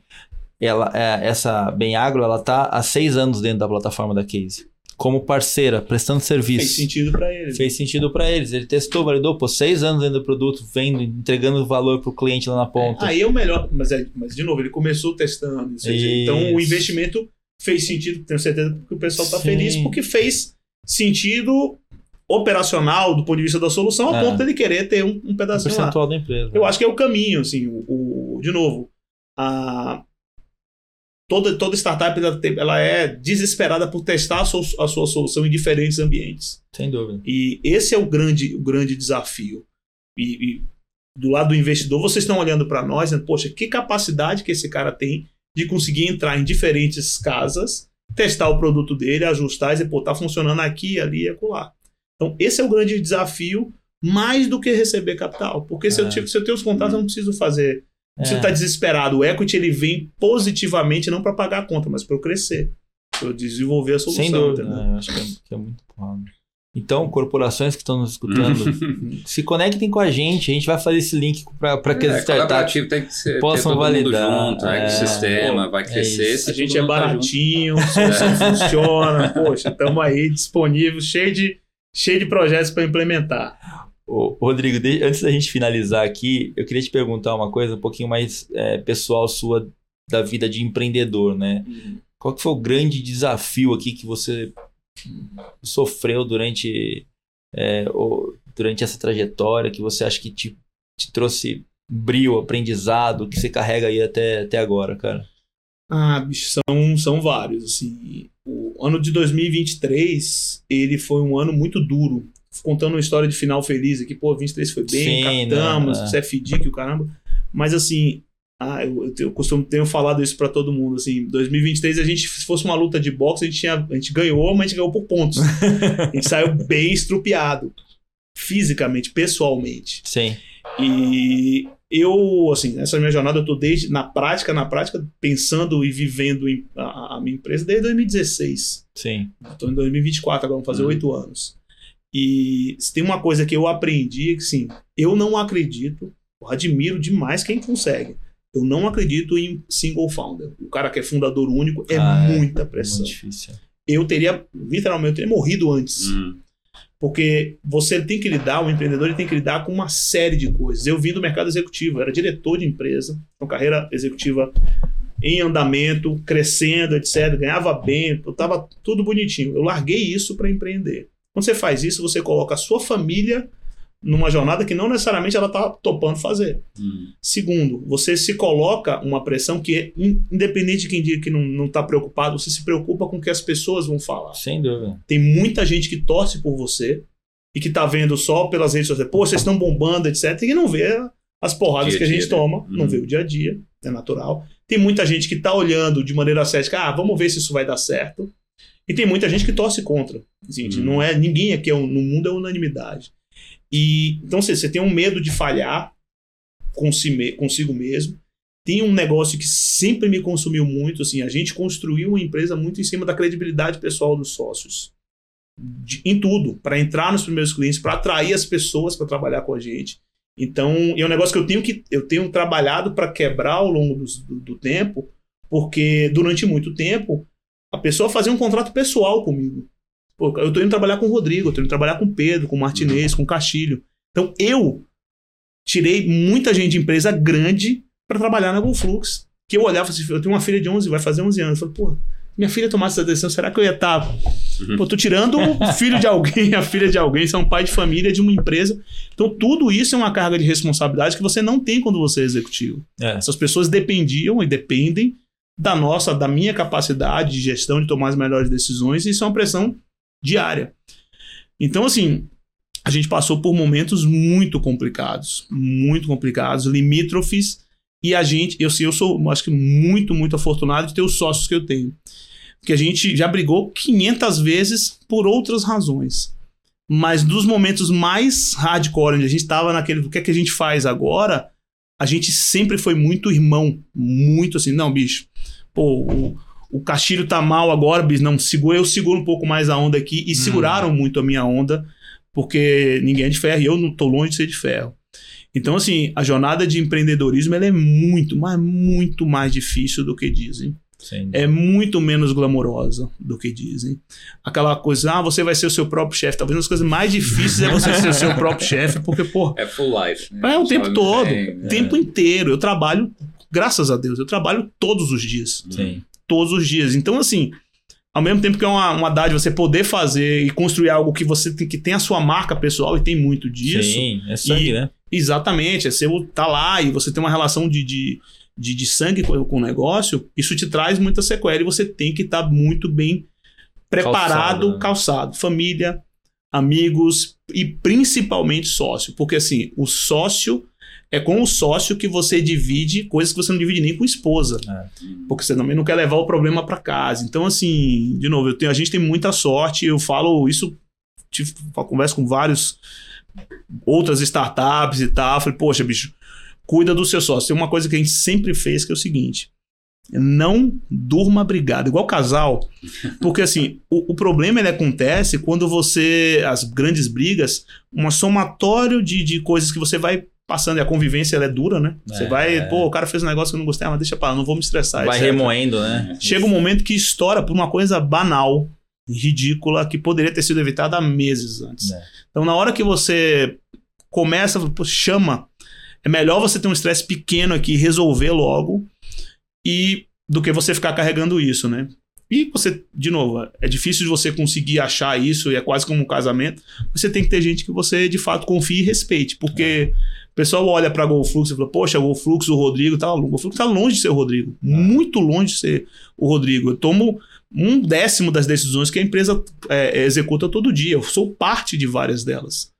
ela, é, essa Bem Agro, ela tá há seis anos dentro da plataforma da Case, como parceira, prestando serviço. fez sentido pra ele. Fez sentido para eles. Ele testou, validou, pô, seis anos dentro do produto, vendo, entregando valor pro cliente lá na ponta. Aí é o melhor, mas, é- mas de novo, ele começou testando. Isso. Isso. Então o investimento fez sentido, tenho certeza que o pessoal está feliz porque fez sentido operacional do ponto de vista da solução, a É. ponto dele querer ter um, um um pedacinho lá. percentual da empresa. Eu acho que é o caminho, assim, o, o- de novo, a, toda, toda startup ela, ela é desesperada por testar a sua, a sua solução em diferentes ambientes. Sem dúvida. E esse é o grande, o grande desafio. E, e do lado do investidor, vocês estão olhando para nós, né? poxa, que capacidade que esse cara tem de conseguir entrar em diferentes casas, testar o produto dele, ajustar e dizer, pô, tá funcionando aqui, ali e acolá. Então, esse é o grande desafio, mais do que receber capital. Porque se, eu, É. se eu tenho os contatos, eu não preciso fazer. Se É. eu tá desesperado, o equity ele vem positivamente, não para pagar a conta, mas para eu crescer. Pra eu desenvolver a solução. Sem dúvida, né? Eu acho que é, que é muito claro. Então, corporações que estão nos escutando, se conectem com a gente. A gente vai fazer esse link para que as É, startups. colaborativo tem que ser possam validar, junto, é, ecossistema, pô, vai é crescer. se A gente é tá baratinho, a solução funciona. Poxa, estamos aí disponíveis, cheio de, cheio de projetos para implementar. Ô, Rodrigo, antes da gente finalizar aqui, eu queria te perguntar uma coisa um pouquinho mais é, pessoal sua da vida de empreendedor, né? Qual que foi o grande desafio aqui que você sofreu durante, é, durante essa trajetória, que você acha que te, te trouxe brio, aprendizado, que você carrega aí até, até agora, cara? Ah, bicho, são, são vários. Assim. O ano de 2023, ele foi um ano muito duro. Contando uma história de final feliz aqui, pô, 23 foi bem, Sim, captamos, né? CFD, que o caramba. Mas assim, ah, eu, eu, costumo tenho falado isso pra todo mundo. Assim, 2023, a gente, se fosse uma luta de boxe, a gente, tinha, a gente ganhou, mas a gente ganhou por pontos. a gente saiu bem estrupiado. Fisicamente, pessoalmente. Sim. E eu, assim, nessa minha jornada, eu tô desde, na prática, na prática, pensando e vivendo em- a, a minha empresa desde 2016. Sim. Estou em 2024, agora vamos fazer Uhum. oito anos. E se tem uma coisa que eu aprendi, é que sim, eu não acredito, eu admiro demais quem consegue. Eu não acredito em single founder. O cara que é fundador único é Ah, é. muita É pressão. muito difícil. Eu teria, literalmente, eu teria morrido antes. Hum. Porque você tem que lidar, o empreendedor tem que lidar com uma série de coisas. Eu vim do mercado executivo, eu era diretor de empresa, uma carreira executiva em andamento, crescendo, etc. Ganhava bem, eu tava tudo bonitinho. Eu larguei isso para empreender. Quando você faz isso, você coloca a sua família numa jornada que não necessariamente ela tá topando fazer. Hum. Segundo, você se coloca uma pressão que, in- independente de quem diga que não, não tá preocupado, você se preocupa com o que as pessoas vão falar. Sem dúvida. Tem muita gente que torce por você e que tá vendo só pelas redes sociais, pô, vocês estão bombando, etc. E não vê as porradas Dia que a gente dia, né? toma, não Uhum. vê o dia a dia, é natural. Tem muita gente que tá olhando de maneira cética, ah, vamos ver se isso vai dar certo. E tem muita gente que torce contra. Gente, Uhum. não é ninguém aqui é um- no mundo é unanimidade. E então você, você tem um medo de falhar com si consigo mesmo. Tem um negócio que sempre me consumiu muito, assim, a gente construiu uma empresa muito em cima da credibilidade pessoal dos sócios. De- em tudo, para entrar nos primeiros clientes, para atrair as pessoas para trabalhar com a gente. Então, é um negócio que eu tenho que eu tenho trabalhado para quebrar ao longo dos- do, do tempo, porque durante muito tempo a pessoa fazia um contrato pessoal comigo. Pô, eu tô indo trabalhar com o Rodrigo, eu tô indo trabalhar com o Pedro, com o Martinez, com o Castilho. Então, eu tirei muita gente de empresa grande para trabalhar na GoFlux. Que eu olhava assim, eu tenho uma filha de 11, vai fazer 11 anos. Eu falei, pô, minha filha tomasse essa decisão, será que eu ia estar. Uhum. Pô, tô tirando o filho de alguém, a filha de alguém, você é um pai de família de uma empresa. Então, tudo isso é uma carga de responsabilidade que você não tem quando você é executivo. É. Essas pessoas dependiam e dependem da nossa, da minha capacidade de gestão, de tomar as melhores decisões, e isso é uma pressão diária. Então, assim, a gente passou por momentos muito complicados, muito complicados, limítrofes, e a gente, eu, assim, eu sou, acho que muito, muito afortunado de ter os sócios que eu tenho. Porque a gente já brigou 500 vezes por outras razões. Mas dos momentos mais hardcore, onde a gente estava naquele, o que é que a gente faz agora, a gente sempre foi muito irmão, muito assim, não, bicho. Pô, o, o Castilho tá mal agora, bis, não, segura, eu seguro um pouco mais a onda aqui. E Hum. seguraram muito a minha onda, porque ninguém é de ferro e eu não tô longe de ser de ferro. Então, assim, a jornada de empreendedorismo ela é muito, mas muito mais difícil do que dizem. Sim. É muito menos glamourosa do que dizem. Aquela coisa, ah, você vai ser o seu próprio chefe. Talvez uma das coisas mais difíceis é você ser o seu próprio chefe, porque, pô, É full life. né? é o tempo Sabe, todo, o tempo inteiro. Eu trabalho, graças a Deus, eu trabalho todos os dias Sim. todos os dias. Então, assim, ao mesmo tempo que é uma, uma dádiva você poder fazer e construir algo que você tem que tem a sua marca pessoal e tem muito disso. Sim, é sangue, E- né? Exatamente. É você tá lá e você tem uma relação de, de, de, de sangue com, com o negócio, isso te traz muita sequela e você tem que estar muito bem preparado, Calçado, calçado, né? Família, amigos e principalmente sócio. Porque assim, o sócio é com o sócio que você divide coisas que você não divide nem com a esposa. Porque você também não quer levar o problema para casa. Então, assim, de novo, eu tenho- a gente tem muita sorte. Eu falo isso, tive, converso com vários outras startups e tal. Falei, poxa, bicho, cuida do seu sócio. Tem uma coisa que a gente sempre fez que é o seguinte: não durma brigado, igual casal. Porque assim, o, o problema ele acontece quando você. As grandes brigas, um somatório de, de coisas que você vai passando, e a convivência ela é dura, né? Você É, vai, é. pô, o cara fez um negócio que eu não gostei, ah, mas deixa pra lá, não vou me estressar. Vai etc. remoendo, né? Chega um momento que estoura por uma coisa banal, ridícula, que poderia ter sido evitada há meses antes. É. Então, na hora que você começa, chama, é melhor você ter um estresse pequeno aqui, resolver logo, e do que você ficar carregando isso, né? E você, de novo, é difícil de você conseguir achar isso, e é quase como um casamento. Você tem que ter gente que você de fato confie e respeite, porque o pessoal olha pra GoFlux e fala: Poxa, o GoFlux, o Rodrigo, tá, o GoFlux tá longe de ser o Rodrigo, muito longe de ser o Rodrigo. Eu tomo um décimo das decisões que a empresa é, executa todo dia. Eu sou parte de várias delas.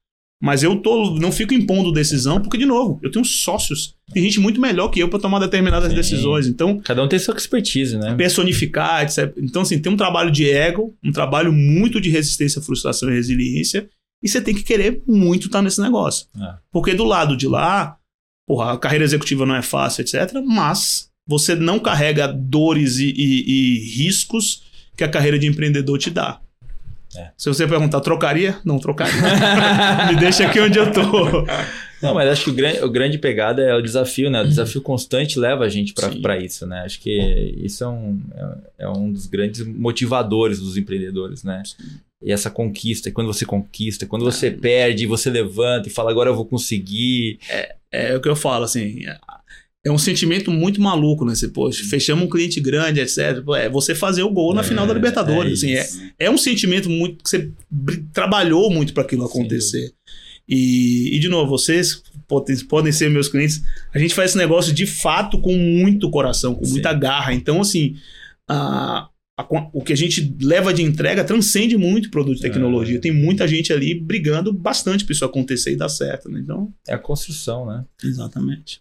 Mas eu tô, não fico impondo decisão, porque, de novo, eu tenho sócios. Tem gente muito melhor que eu para tomar determinadas Sim. decisões. Então, Cada um tem sua expertise, né? personificar, etc. Então, assim, tem um trabalho de ego, um trabalho muito de resistência, frustração e resiliência, e você tem que querer muito estar nesse negócio. É. Porque do lado de lá, porra, a carreira executiva não é fácil, etc., mas você não carrega dores e, e- e riscos que a carreira de empreendedor te dá. É. Se você perguntar, trocaria? Não, trocaria. Me deixa aqui onde eu tô. Não, mas acho que o grande, o grande pegada é o desafio, né? O desafio constante leva a gente para isso, né? Acho que isso é um, é, é um dos grandes motivadores dos empreendedores, né? E essa conquista, quando você conquista, quando você perde, você levanta e fala, agora eu vou conseguir. É o que eu falo, assim. É- um sentimento muito maluco, né? Você, poxa, fechamos um cliente grande, etc. É você fazer o gol na É, final da Libertadores. é assim, é, é um sentimento muito que você trabalhou muito para aquilo acontecer. E, e, de novo, vocês podem, podem ser meus clientes. A gente faz esse negócio de fato com muito coração, com Sim. muita garra. Então, assim, a- a o que a gente leva de entrega transcende muito o produto de tecnologia. É. Tem muita gente ali brigando bastante para isso acontecer e dar certo. Né? Então, É a construção, né? exatamente.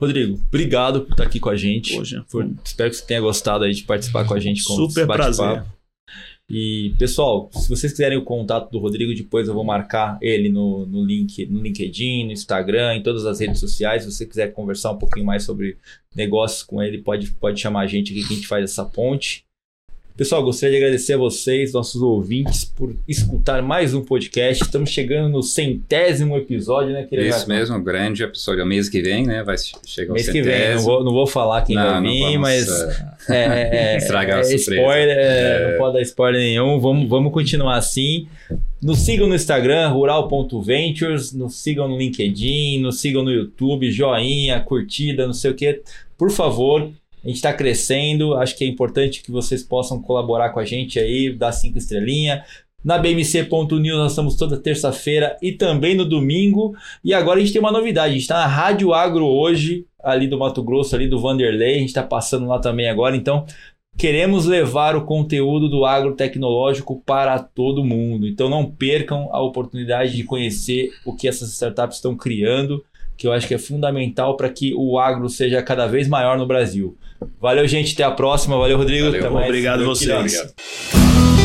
Rodrigo, obrigado por estar aqui com a gente. Poxa, Por- espero que você tenha gostado aí de participar com a gente. Com Super prazer. E, pessoal, se vocês quiserem o contato do Rodrigo, depois eu vou marcar ele no, no, link, no LinkedIn, no Instagram, em todas as redes sociais. Se você quiser conversar um pouquinho mais sobre negócios com ele, pode, pode chamar a gente aqui que a gente faz essa ponte. Pessoal, gostaria de agradecer a vocês, nossos ouvintes, por escutar mais um podcast. Estamos chegando no centésimo episódio, né, querido? Isso mesmo, grande episódio. O mês que vem, né? Vai chegar o Mês que vem, não centésimo. vou, não vou falar quem Não, vai vir, vamos, mas eh, é, é, é, Estragar a é surpresa. spoiler, é, É. não pode dar spoiler nenhum. Vamos, vamos continuar assim. Nos sigam no Instagram, rural.ventures, nos sigam no LinkedIn, nos sigam no YouTube, joinha, curtida, não sei o que. Por favor, a gente está crescendo. Acho que é importante que vocês possam colaborar com a gente aí, dar cinco estrelinhas. Na bmc.news nós estamos toda terça-feira e também no domingo. E agora a gente tem uma novidade. A gente está na Rádio Agro hoje, ali do Mato Grosso, ali do Vanderlei. A gente está passando lá também agora. Então, queremos levar o conteúdo do agro tecnológico para todo mundo. Então, não percam a oportunidade de conhecer o que essas startups estão criando, que eu acho que é fundamental para que o agro seja cada vez maior no Brasil. Valeu, gente. Até a próxima. Valeu, Rodrigo. Valeu. Obrigado vocês. Obrigado.